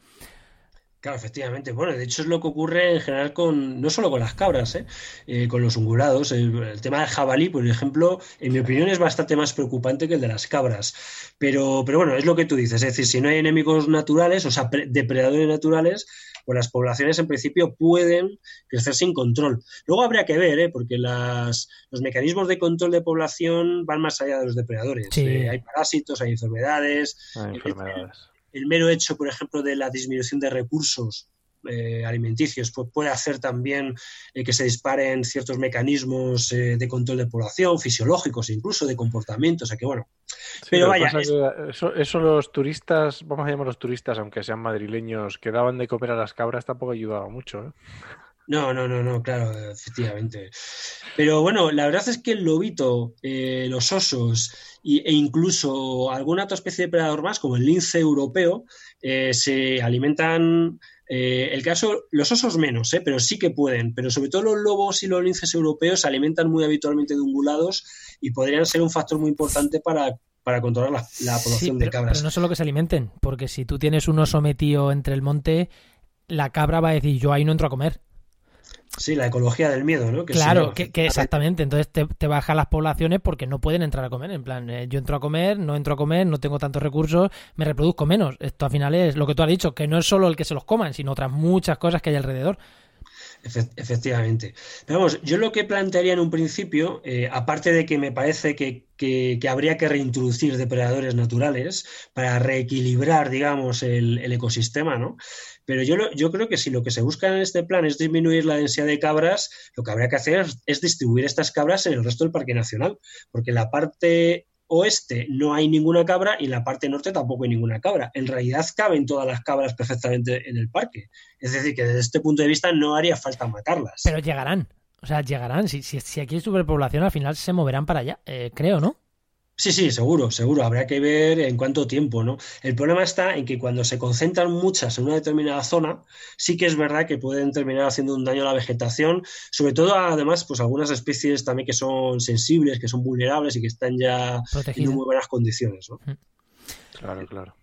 Claro, efectivamente. Bueno, de hecho es lo que ocurre en general con, no solo con las cabras, ¿eh? Eh, con los ungulados. El, tema del jabalí, por ejemplo, en mi opinión es bastante más preocupante que el de las cabras. Pero, pero bueno, es lo que tú dices. Es decir, si no hay enemigos naturales, o sea, depredadores naturales, pues las poblaciones en principio pueden crecer sin control. Luego habría que ver, ¿eh? porque las, los mecanismos de control de población van más allá de los depredadores. Hay parásitos, hay enfermedades. Hay enfermedades el mero hecho, por ejemplo, de la disminución de recursos eh, alimenticios pues puede hacer también eh, que se disparen ciertos mecanismos eh, de control de población, fisiológicos incluso, de comportamiento. O sea que bueno. pero vaya. eso, los turistas, vamos a llamar los turistas, aunque sean madrileños, que daban de comer a las cabras, tampoco ayudaba mucho. No, no, no, no, claro, efectivamente. Pero bueno, la verdad es que el lobito, los osos e incluso alguna otra especie de predador más, como el lince europeo, eh, se alimentan. Eh, el caso, los osos menos, eh, pero sí que pueden, pero sobre todo los lobos y los linces europeos se alimentan muy habitualmente de ungulados y podrían ser un factor muy importante para, controlar la, población de cabras. Pero no solo que se alimenten, porque si tú tienes un oso metido entre el monte, la cabra va a decir yo ahí no entro a comer. Sí, la ecología del miedo, ¿no? claro, que, exactamente. Entonces te, te bajan las poblaciones porque no pueden entrar a comer. En plan, eh, yo entro a comer, no entro a comer, no tengo tantos recursos, me reproduzco menos. Esto al final es lo que tú has dicho, que no es solo el que se los coman, sino otras muchas cosas que hay alrededor. efectivamente. Pero vamos, yo lo que plantearía en un principio, eh, aparte de que me parece que, habría que reintroducir depredadores naturales para reequilibrar, digamos, el, el ecosistema, ¿no? Pero yo, yo creo que si lo que se busca en este plan es disminuir la densidad de cabras, lo que habría que hacer es distribuir estas cabras en el resto del Parque Nacional, porque en la parte oeste no hay ninguna cabra y en la parte norte tampoco hay ninguna cabra. En realidad caben todas las cabras perfectamente en el parque. Es decir, que desde este punto de vista no haría falta matarlas. Pero llegarán. O sea, llegarán. Si, si, aquí hay superpoblación, al final se moverán para allá, eh, creo, ¿no? Sí, sí, seguro, seguro. Habrá que ver en cuánto tiempo, ¿no? El problema está en que cuando se concentran muchas en una determinada zona, sí que es verdad que pueden terminar haciendo un daño a la vegetación, sobre todo además, pues algunas especies también que son sensibles, que son vulnerables y que están ya en muy buenas condiciones, ¿no? Mm. Claro, claro.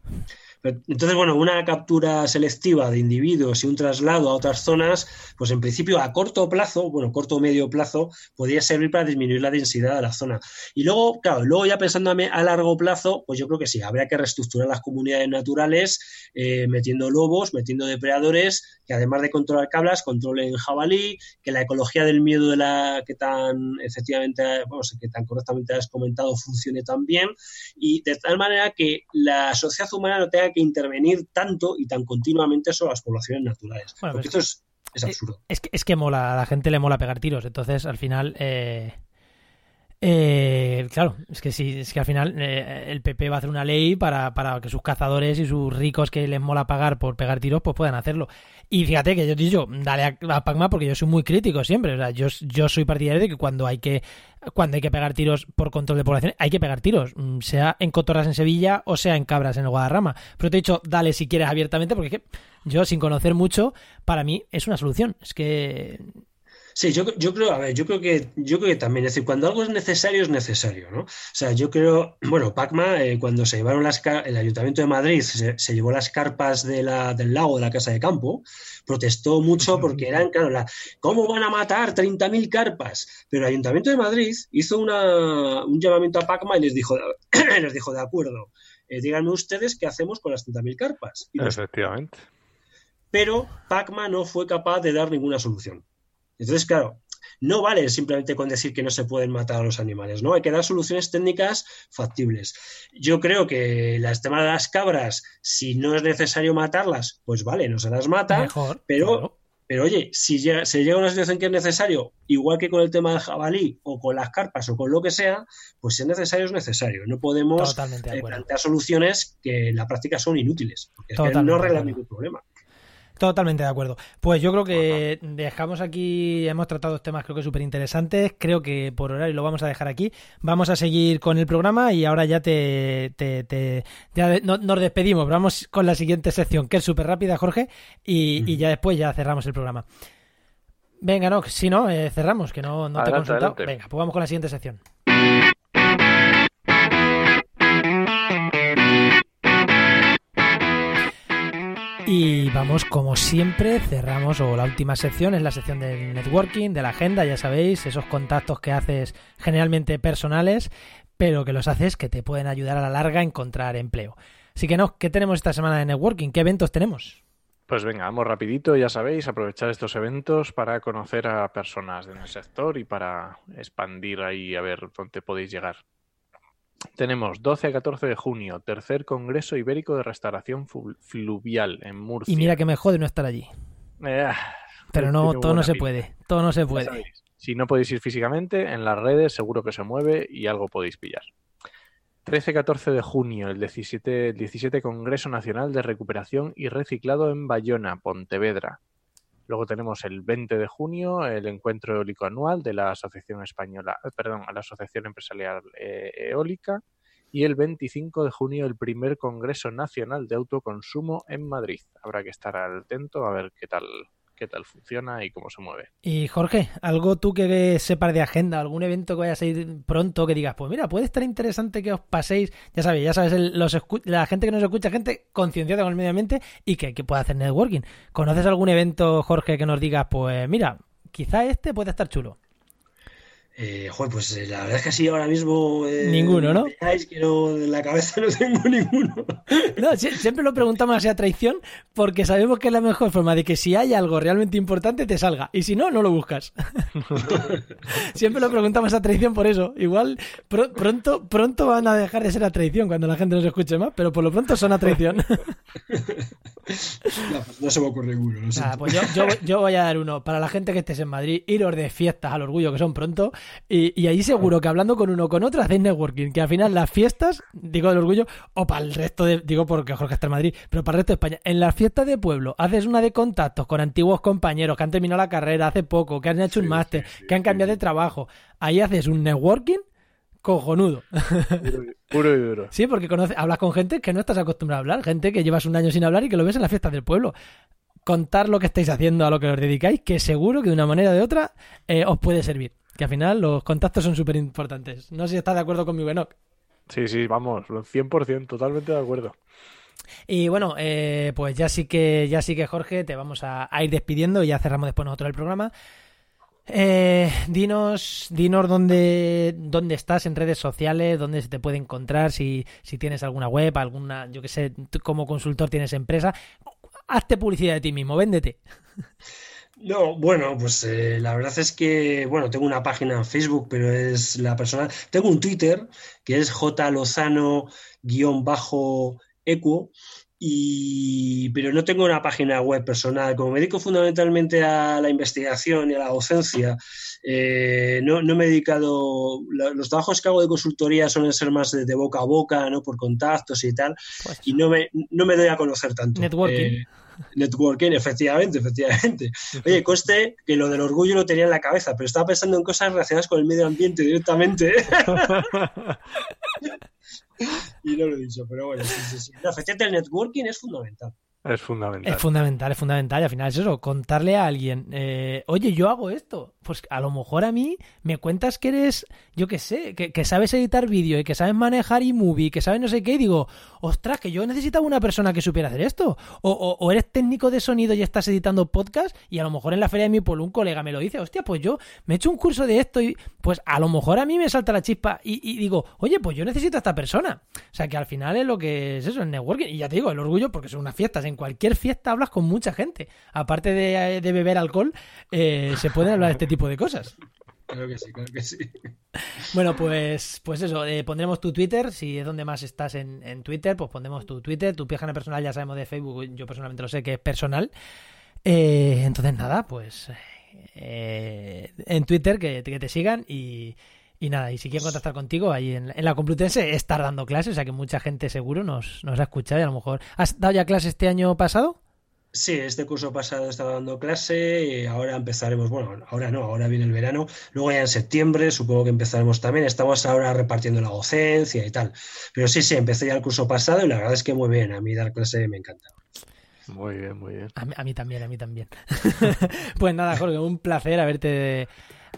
Entonces, bueno, una captura selectiva de individuos y un traslado a otras zonas, pues en principio a corto plazo, bueno, corto o medio plazo, podría servir para disminuir la densidad de la zona. Y luego, claro, luego ya pensándome a largo plazo, pues yo creo que sí, habría que reestructurar las comunidades naturales, eh, metiendo lobos, metiendo depredadores, que además de controlar cablas, controlen jabalí, que la ecología del miedo de la que tan efectivamente, vamos, que tan correctamente has comentado funcione también, y de tal manera que la sociedad humana no tenga que intervenir tanto y tan continuamente sobre las poblaciones naturales. porque esto es, absurdo. Es que, es que mola, a la gente le mola pegar tiros, entonces al final... Eh, eh, claro, es que sí, es que al final eh, el PP va a hacer una ley para, que sus cazadores y sus ricos que les mola pagar por pegar tiros, pues puedan hacerlo. Y fíjate que yo te digo, dale a, a Pacma porque yo soy muy crítico siempre. O sea, yo, soy partidario de que cuando hay que cuando hay que pegar tiros por control de población, hay que pegar tiros, mm, sea en cotorras en Sevilla o sea en cabras en el Guadarrama. Pero te he dicho, dale si quieres abiertamente, porque yo, sin conocer mucho, para mí es una solución. Es que Sí, yo, yo creo, a ver, yo creo que yo creo que también, es decir, cuando algo es necesario, es necesario, ¿no? O sea, yo creo, bueno, Pacma, eh, cuando se llevaron las el Ayuntamiento de Madrid se, llevó las carpas de la, del lago de la Casa de Campo, protestó mucho porque eran, claro, la, ¿cómo van a matar 30.000 carpas? Pero el Ayuntamiento de Madrid hizo una, un llamamiento a Pacma y les dijo, les dijo, de acuerdo, eh, díganme ustedes qué hacemos con las 30.000 carpas. Efectivamente. Pero Pacma no fue capaz de dar ninguna solución. Entonces, claro, no vale simplemente con decir que no se pueden matar a los animales, ¿no? Hay que dar soluciones técnicas factibles. Yo creo que la tema de las cabras, si no es necesario matarlas, pues vale, no se las mata, Mejor, pero, pero oye, si se llega a una situación que es necesario, igual que con el tema del jabalí o con las carpas o con lo que sea, pues si es necesario, es necesario. No podemos eh, plantear soluciones que en la práctica son inútiles, porque no arreglan ningún problema. Totalmente de acuerdo. Pues yo creo que dejamos aquí, hemos tratado temas creo que súper interesantes, creo que por horario lo vamos a dejar aquí, vamos a seguir con el programa y ahora ya te, te, ya nos despedimos, vamos con la siguiente sección, que es súper rápida, Jorge, y, ya después ya cerramos el programa. Venga, no, si no, eh, cerramos, que no, no te he consultado. Venga, pues vamos con la siguiente sección. Y vamos, como siempre, cerramos, o la última sección es la sección del networking, de la agenda, ya sabéis, esos contactos que haces generalmente personales, pero que los haces que te pueden ayudar a la larga a encontrar empleo. Así que no, ¿qué tenemos esta semana de networking? ¿Qué eventos tenemos? Pues venga, vamos rapidito, ya sabéis, aprovechar estos eventos para conocer a personas del sector y para expandir ahí a ver dónde podéis llegar. Tenemos 12 a 14 de junio, tercer Congreso Ibérico de Restauración Fluvial en Murcia. Y mira que me jode no estar allí. Eh, Pero no, todo no se puede, todo no se puede. Si no podéis ir físicamente, en las redes seguro que se mueve y algo podéis pillar. 13-14 de junio, el 17, el 17 Congreso Nacional de Recuperación y Reciclado en Bayona, Pontevedra. Luego tenemos el 20 de junio el encuentro eólico anual de la Asociación Española, eh, perdón, la Asociación Empresarial eh, Eólica y el 25 de junio el primer Congreso Nacional de Autoconsumo en Madrid. Habrá que estar atento a ver qué tal qué tal funciona y cómo se mueve. Y Jorge, algo tú que sepas de agenda, algún evento que vaya a ir pronto que digas, pues mira, puede estar interesante que os paséis, ya sabéis, ya sabes, los la gente que nos escucha, gente concienciada con el medio ambiente y que, que pueda hacer networking. ¿Conoces algún evento, Jorge, que nos digas, pues mira, quizá este puede estar chulo? Eh, joder, pues eh, la verdad es que así ahora mismo. Eh, ninguno, ¿no? que no, en la cabeza no tengo ninguno. No, siempre lo preguntamos así a traición porque sabemos que es la mejor forma de que si hay algo realmente importante te salga y si no, no lo buscas. siempre lo preguntamos a traición por eso. Igual pronto, pronto van a dejar de ser a traición cuando la gente nos escuche más, pero por lo pronto son a traición. no, se me ocurre ninguno. pues yo, yo voy a dar uno. Para la gente que estés en Madrid, iros de fiestas al orgullo que son pronto y, ahí seguro que hablando con uno o con otro hacéis networking, que al final las fiestas, digo del orgullo, o para el resto de, digo porque Jorge está en Madrid, pero para el resto de España, en las fiestas de pueblo haces una de contactos con antiguos compañeros que han terminado la carrera hace poco, que han hecho un máster, que han cambiado de trabajo, ahí haces un networking cojonudo. Puro y duro. Sí, porque conoces, hablas con gente que no estás acostumbrado a hablar, gente que llevas un año sin hablar y que lo ves en las fiestas del pueblo. Contar lo que estáis haciendo, a lo que os dedicáis, que seguro que de una manera o de otra eh, os puede servir. Que al final los contactos son súper importantes. No sé si estás de acuerdo conmigo, Enoch. Sí, sí, vamos, 100%, totalmente de acuerdo. Y bueno, eh, pues ya sí que, ya sí que Jorge, te vamos a, ir despidiendo y ya cerramos después nosotros el programa. Eh, dinos, dinos dónde, dónde estás en redes sociales, dónde se te puede encontrar, si, si tienes alguna web, alguna, yo que sé, como consultor tienes empresa. Hazte publicidad de ti mismo, véndete. No, bueno, pues eh, la verdad es que, bueno, tengo una página en Facebook, pero es la personal. Tengo un Twitter que es jlozano-equo, y, pero no tengo una página web personal. Como me dedico fundamentalmente a la investigación y a la docencia, eh, no, me he dedicado. Los trabajos que hago de consultoría suelen ser más de, boca a boca, ¿no? Por contactos y tal, pues y no me, no me doy a conocer tanto. Networking. Eh, Networking, efectivamente, efectivamente. Oye, coste que lo del orgullo lo tenía en la cabeza, pero estaba pensando en cosas relacionadas con el medio ambiente directamente. y no lo he dicho, pero bueno, sí, sí, sí. efectivamente, el networking es fundamental. Es fundamental. Es fundamental, es fundamental. Y al final es eso, contarle a alguien, eh, oye, yo hago esto. Pues a lo mejor a mí me cuentas que eres, yo qué sé, que, sabes editar vídeo y que sabes manejar iMovie, que sabes no sé qué, y digo, ostras, que yo necesitaba una persona que supiera hacer esto. O, o- eres técnico de sonido y estás editando podcast y a lo mejor en la feria de mi pueblo un colega me lo dice, hostia, pues yo me he hecho un curso de esto y pues a lo mejor a mí me salta la chispa y, digo, oye, pues yo necesito a esta persona. O sea que al final es lo que es eso, el networking. Y ya te digo, el orgullo, porque son unas fiestas. En cualquier fiesta hablas con mucha gente. Aparte de, de beber alcohol, eh, se pueden hablar de este tipo de cosas. Claro que sí, claro que sí. Bueno, pues, pues eso, eh, pondremos tu Twitter, si es donde más estás en, en Twitter, pues pondremos tu Twitter, tu página personal ya sabemos de Facebook, yo personalmente lo sé que es personal. Eh, entonces nada, pues eh, en Twitter que, que te sigan y, y nada, y si quieren contactar contigo ahí en, en la Complutense, estar dando clases, o sea que mucha gente seguro nos, nos ha escuchado y a lo mejor... ¿Has dado ya clases este año pasado? Sí, este curso pasado estaba dando clase y ahora empezaremos, bueno, ahora no, ahora viene el verano, luego ya en septiembre supongo que empezaremos también, estamos ahora repartiendo la docencia y tal, pero sí, sí, empecé ya el curso pasado y la verdad es que muy bien, a mí dar clase me encanta. Muy bien, muy bien. A mí, a mí también, a mí también. pues nada, Jorge, un placer haberte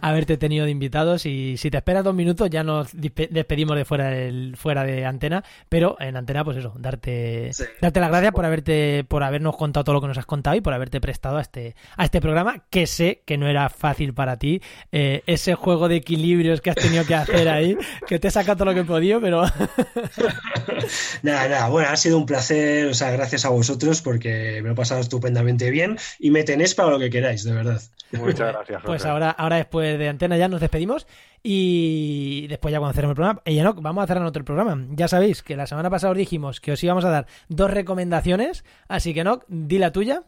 haberte tenido de invitados y si te esperas dos minutos ya nos despedimos de fuera del, fuera de antena, pero en antena pues eso, darte Sí. darte las gracias por haberte por habernos contado todo lo que nos has contado y por haberte prestado a este a este programa que sé que no era fácil para ti eh, ese juego de equilibrios que has tenido que hacer ahí, que te he sacado todo lo que he podido, pero Nada, nada, bueno, ha sido un placer, o sea, gracias a vosotros porque me lo he pasado estupendamente bien y me tenéis para lo que queráis, de verdad. Muchas gracias. Pues ahora, ahora después de antena ya nos despedimos y después ya cuando cerremos el programa, y Enoch, vamos a cerrar otro programa. Ya sabéis que la semana pasada os dijimos que os íbamos a dar dos recomendaciones, así que Enoch, di la tuya.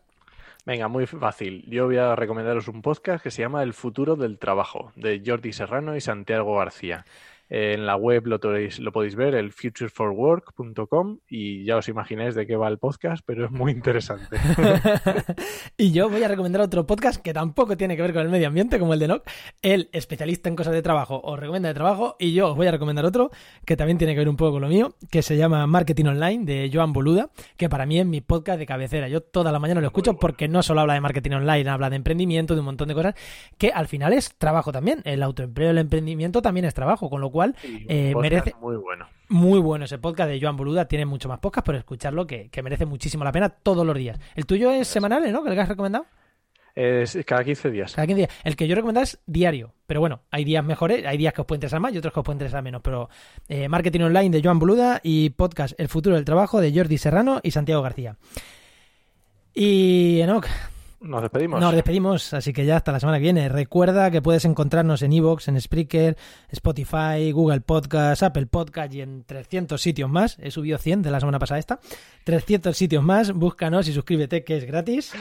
Venga, muy fácil. Yo voy a recomendaros un podcast que se llama El futuro del trabajo, de Jordi Serrano y Santiago García. En la web lo podéis, lo podéis ver, el futureforwork.com, y ya os imagináis de qué va el podcast, pero es muy interesante. y yo voy a recomendar otro podcast que tampoco tiene que ver con el medio ambiente, como el de Enoch. El especialista en cosas de trabajo os recomienda de trabajo y yo os voy a recomendar otro que también tiene que ver un poco con lo mío, que se llama Marketing Online de Joan Boluda, que para mí es mi podcast de cabecera. Yo toda la mañana lo escucho bueno. porque no solo habla de marketing online, habla de emprendimiento, de un montón de cosas, que al final es trabajo también. El autoempleo, el emprendimiento también es trabajo, con lo cual Eh, merece- Muy bueno. muy bueno ese podcast de Joan Boluda. Tiene mucho más podcast, pero escucharlo que, que merece muchísimo la pena todos los días. El tuyo es semanal, ¿no? ¿Que el que has recomendado? Es cada 15 días. Cada 15 días. El que yo recomiendo es diario. Pero bueno, hay días mejores, hay días que os pueden interesar más y otros que os pueden interesar menos. Pero eh, Marketing Online de Joan Boluda y podcast El futuro del trabajo de Jordi Serrano y Santiago García. Y Enoch, Nos despedimos. nos despedimos, así que ya hasta la semana que viene. Recuerda que puedes encontrarnos en Evox, en Spreaker, Spotify, Google Podcast, Apple Podcast y en 300 sitios más. He subido 100 de la semana pasada esta. 300 sitios más. Búscanos y suscríbete que es gratis.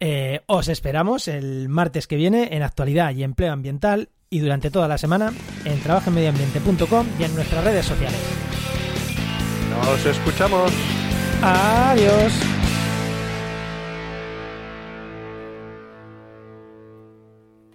Eh, os esperamos el martes que viene en actualidad y empleo ambiental y durante toda la semana en trabajenmedioambiente.com y en nuestras redes sociales. Nos escuchamos. Adiós.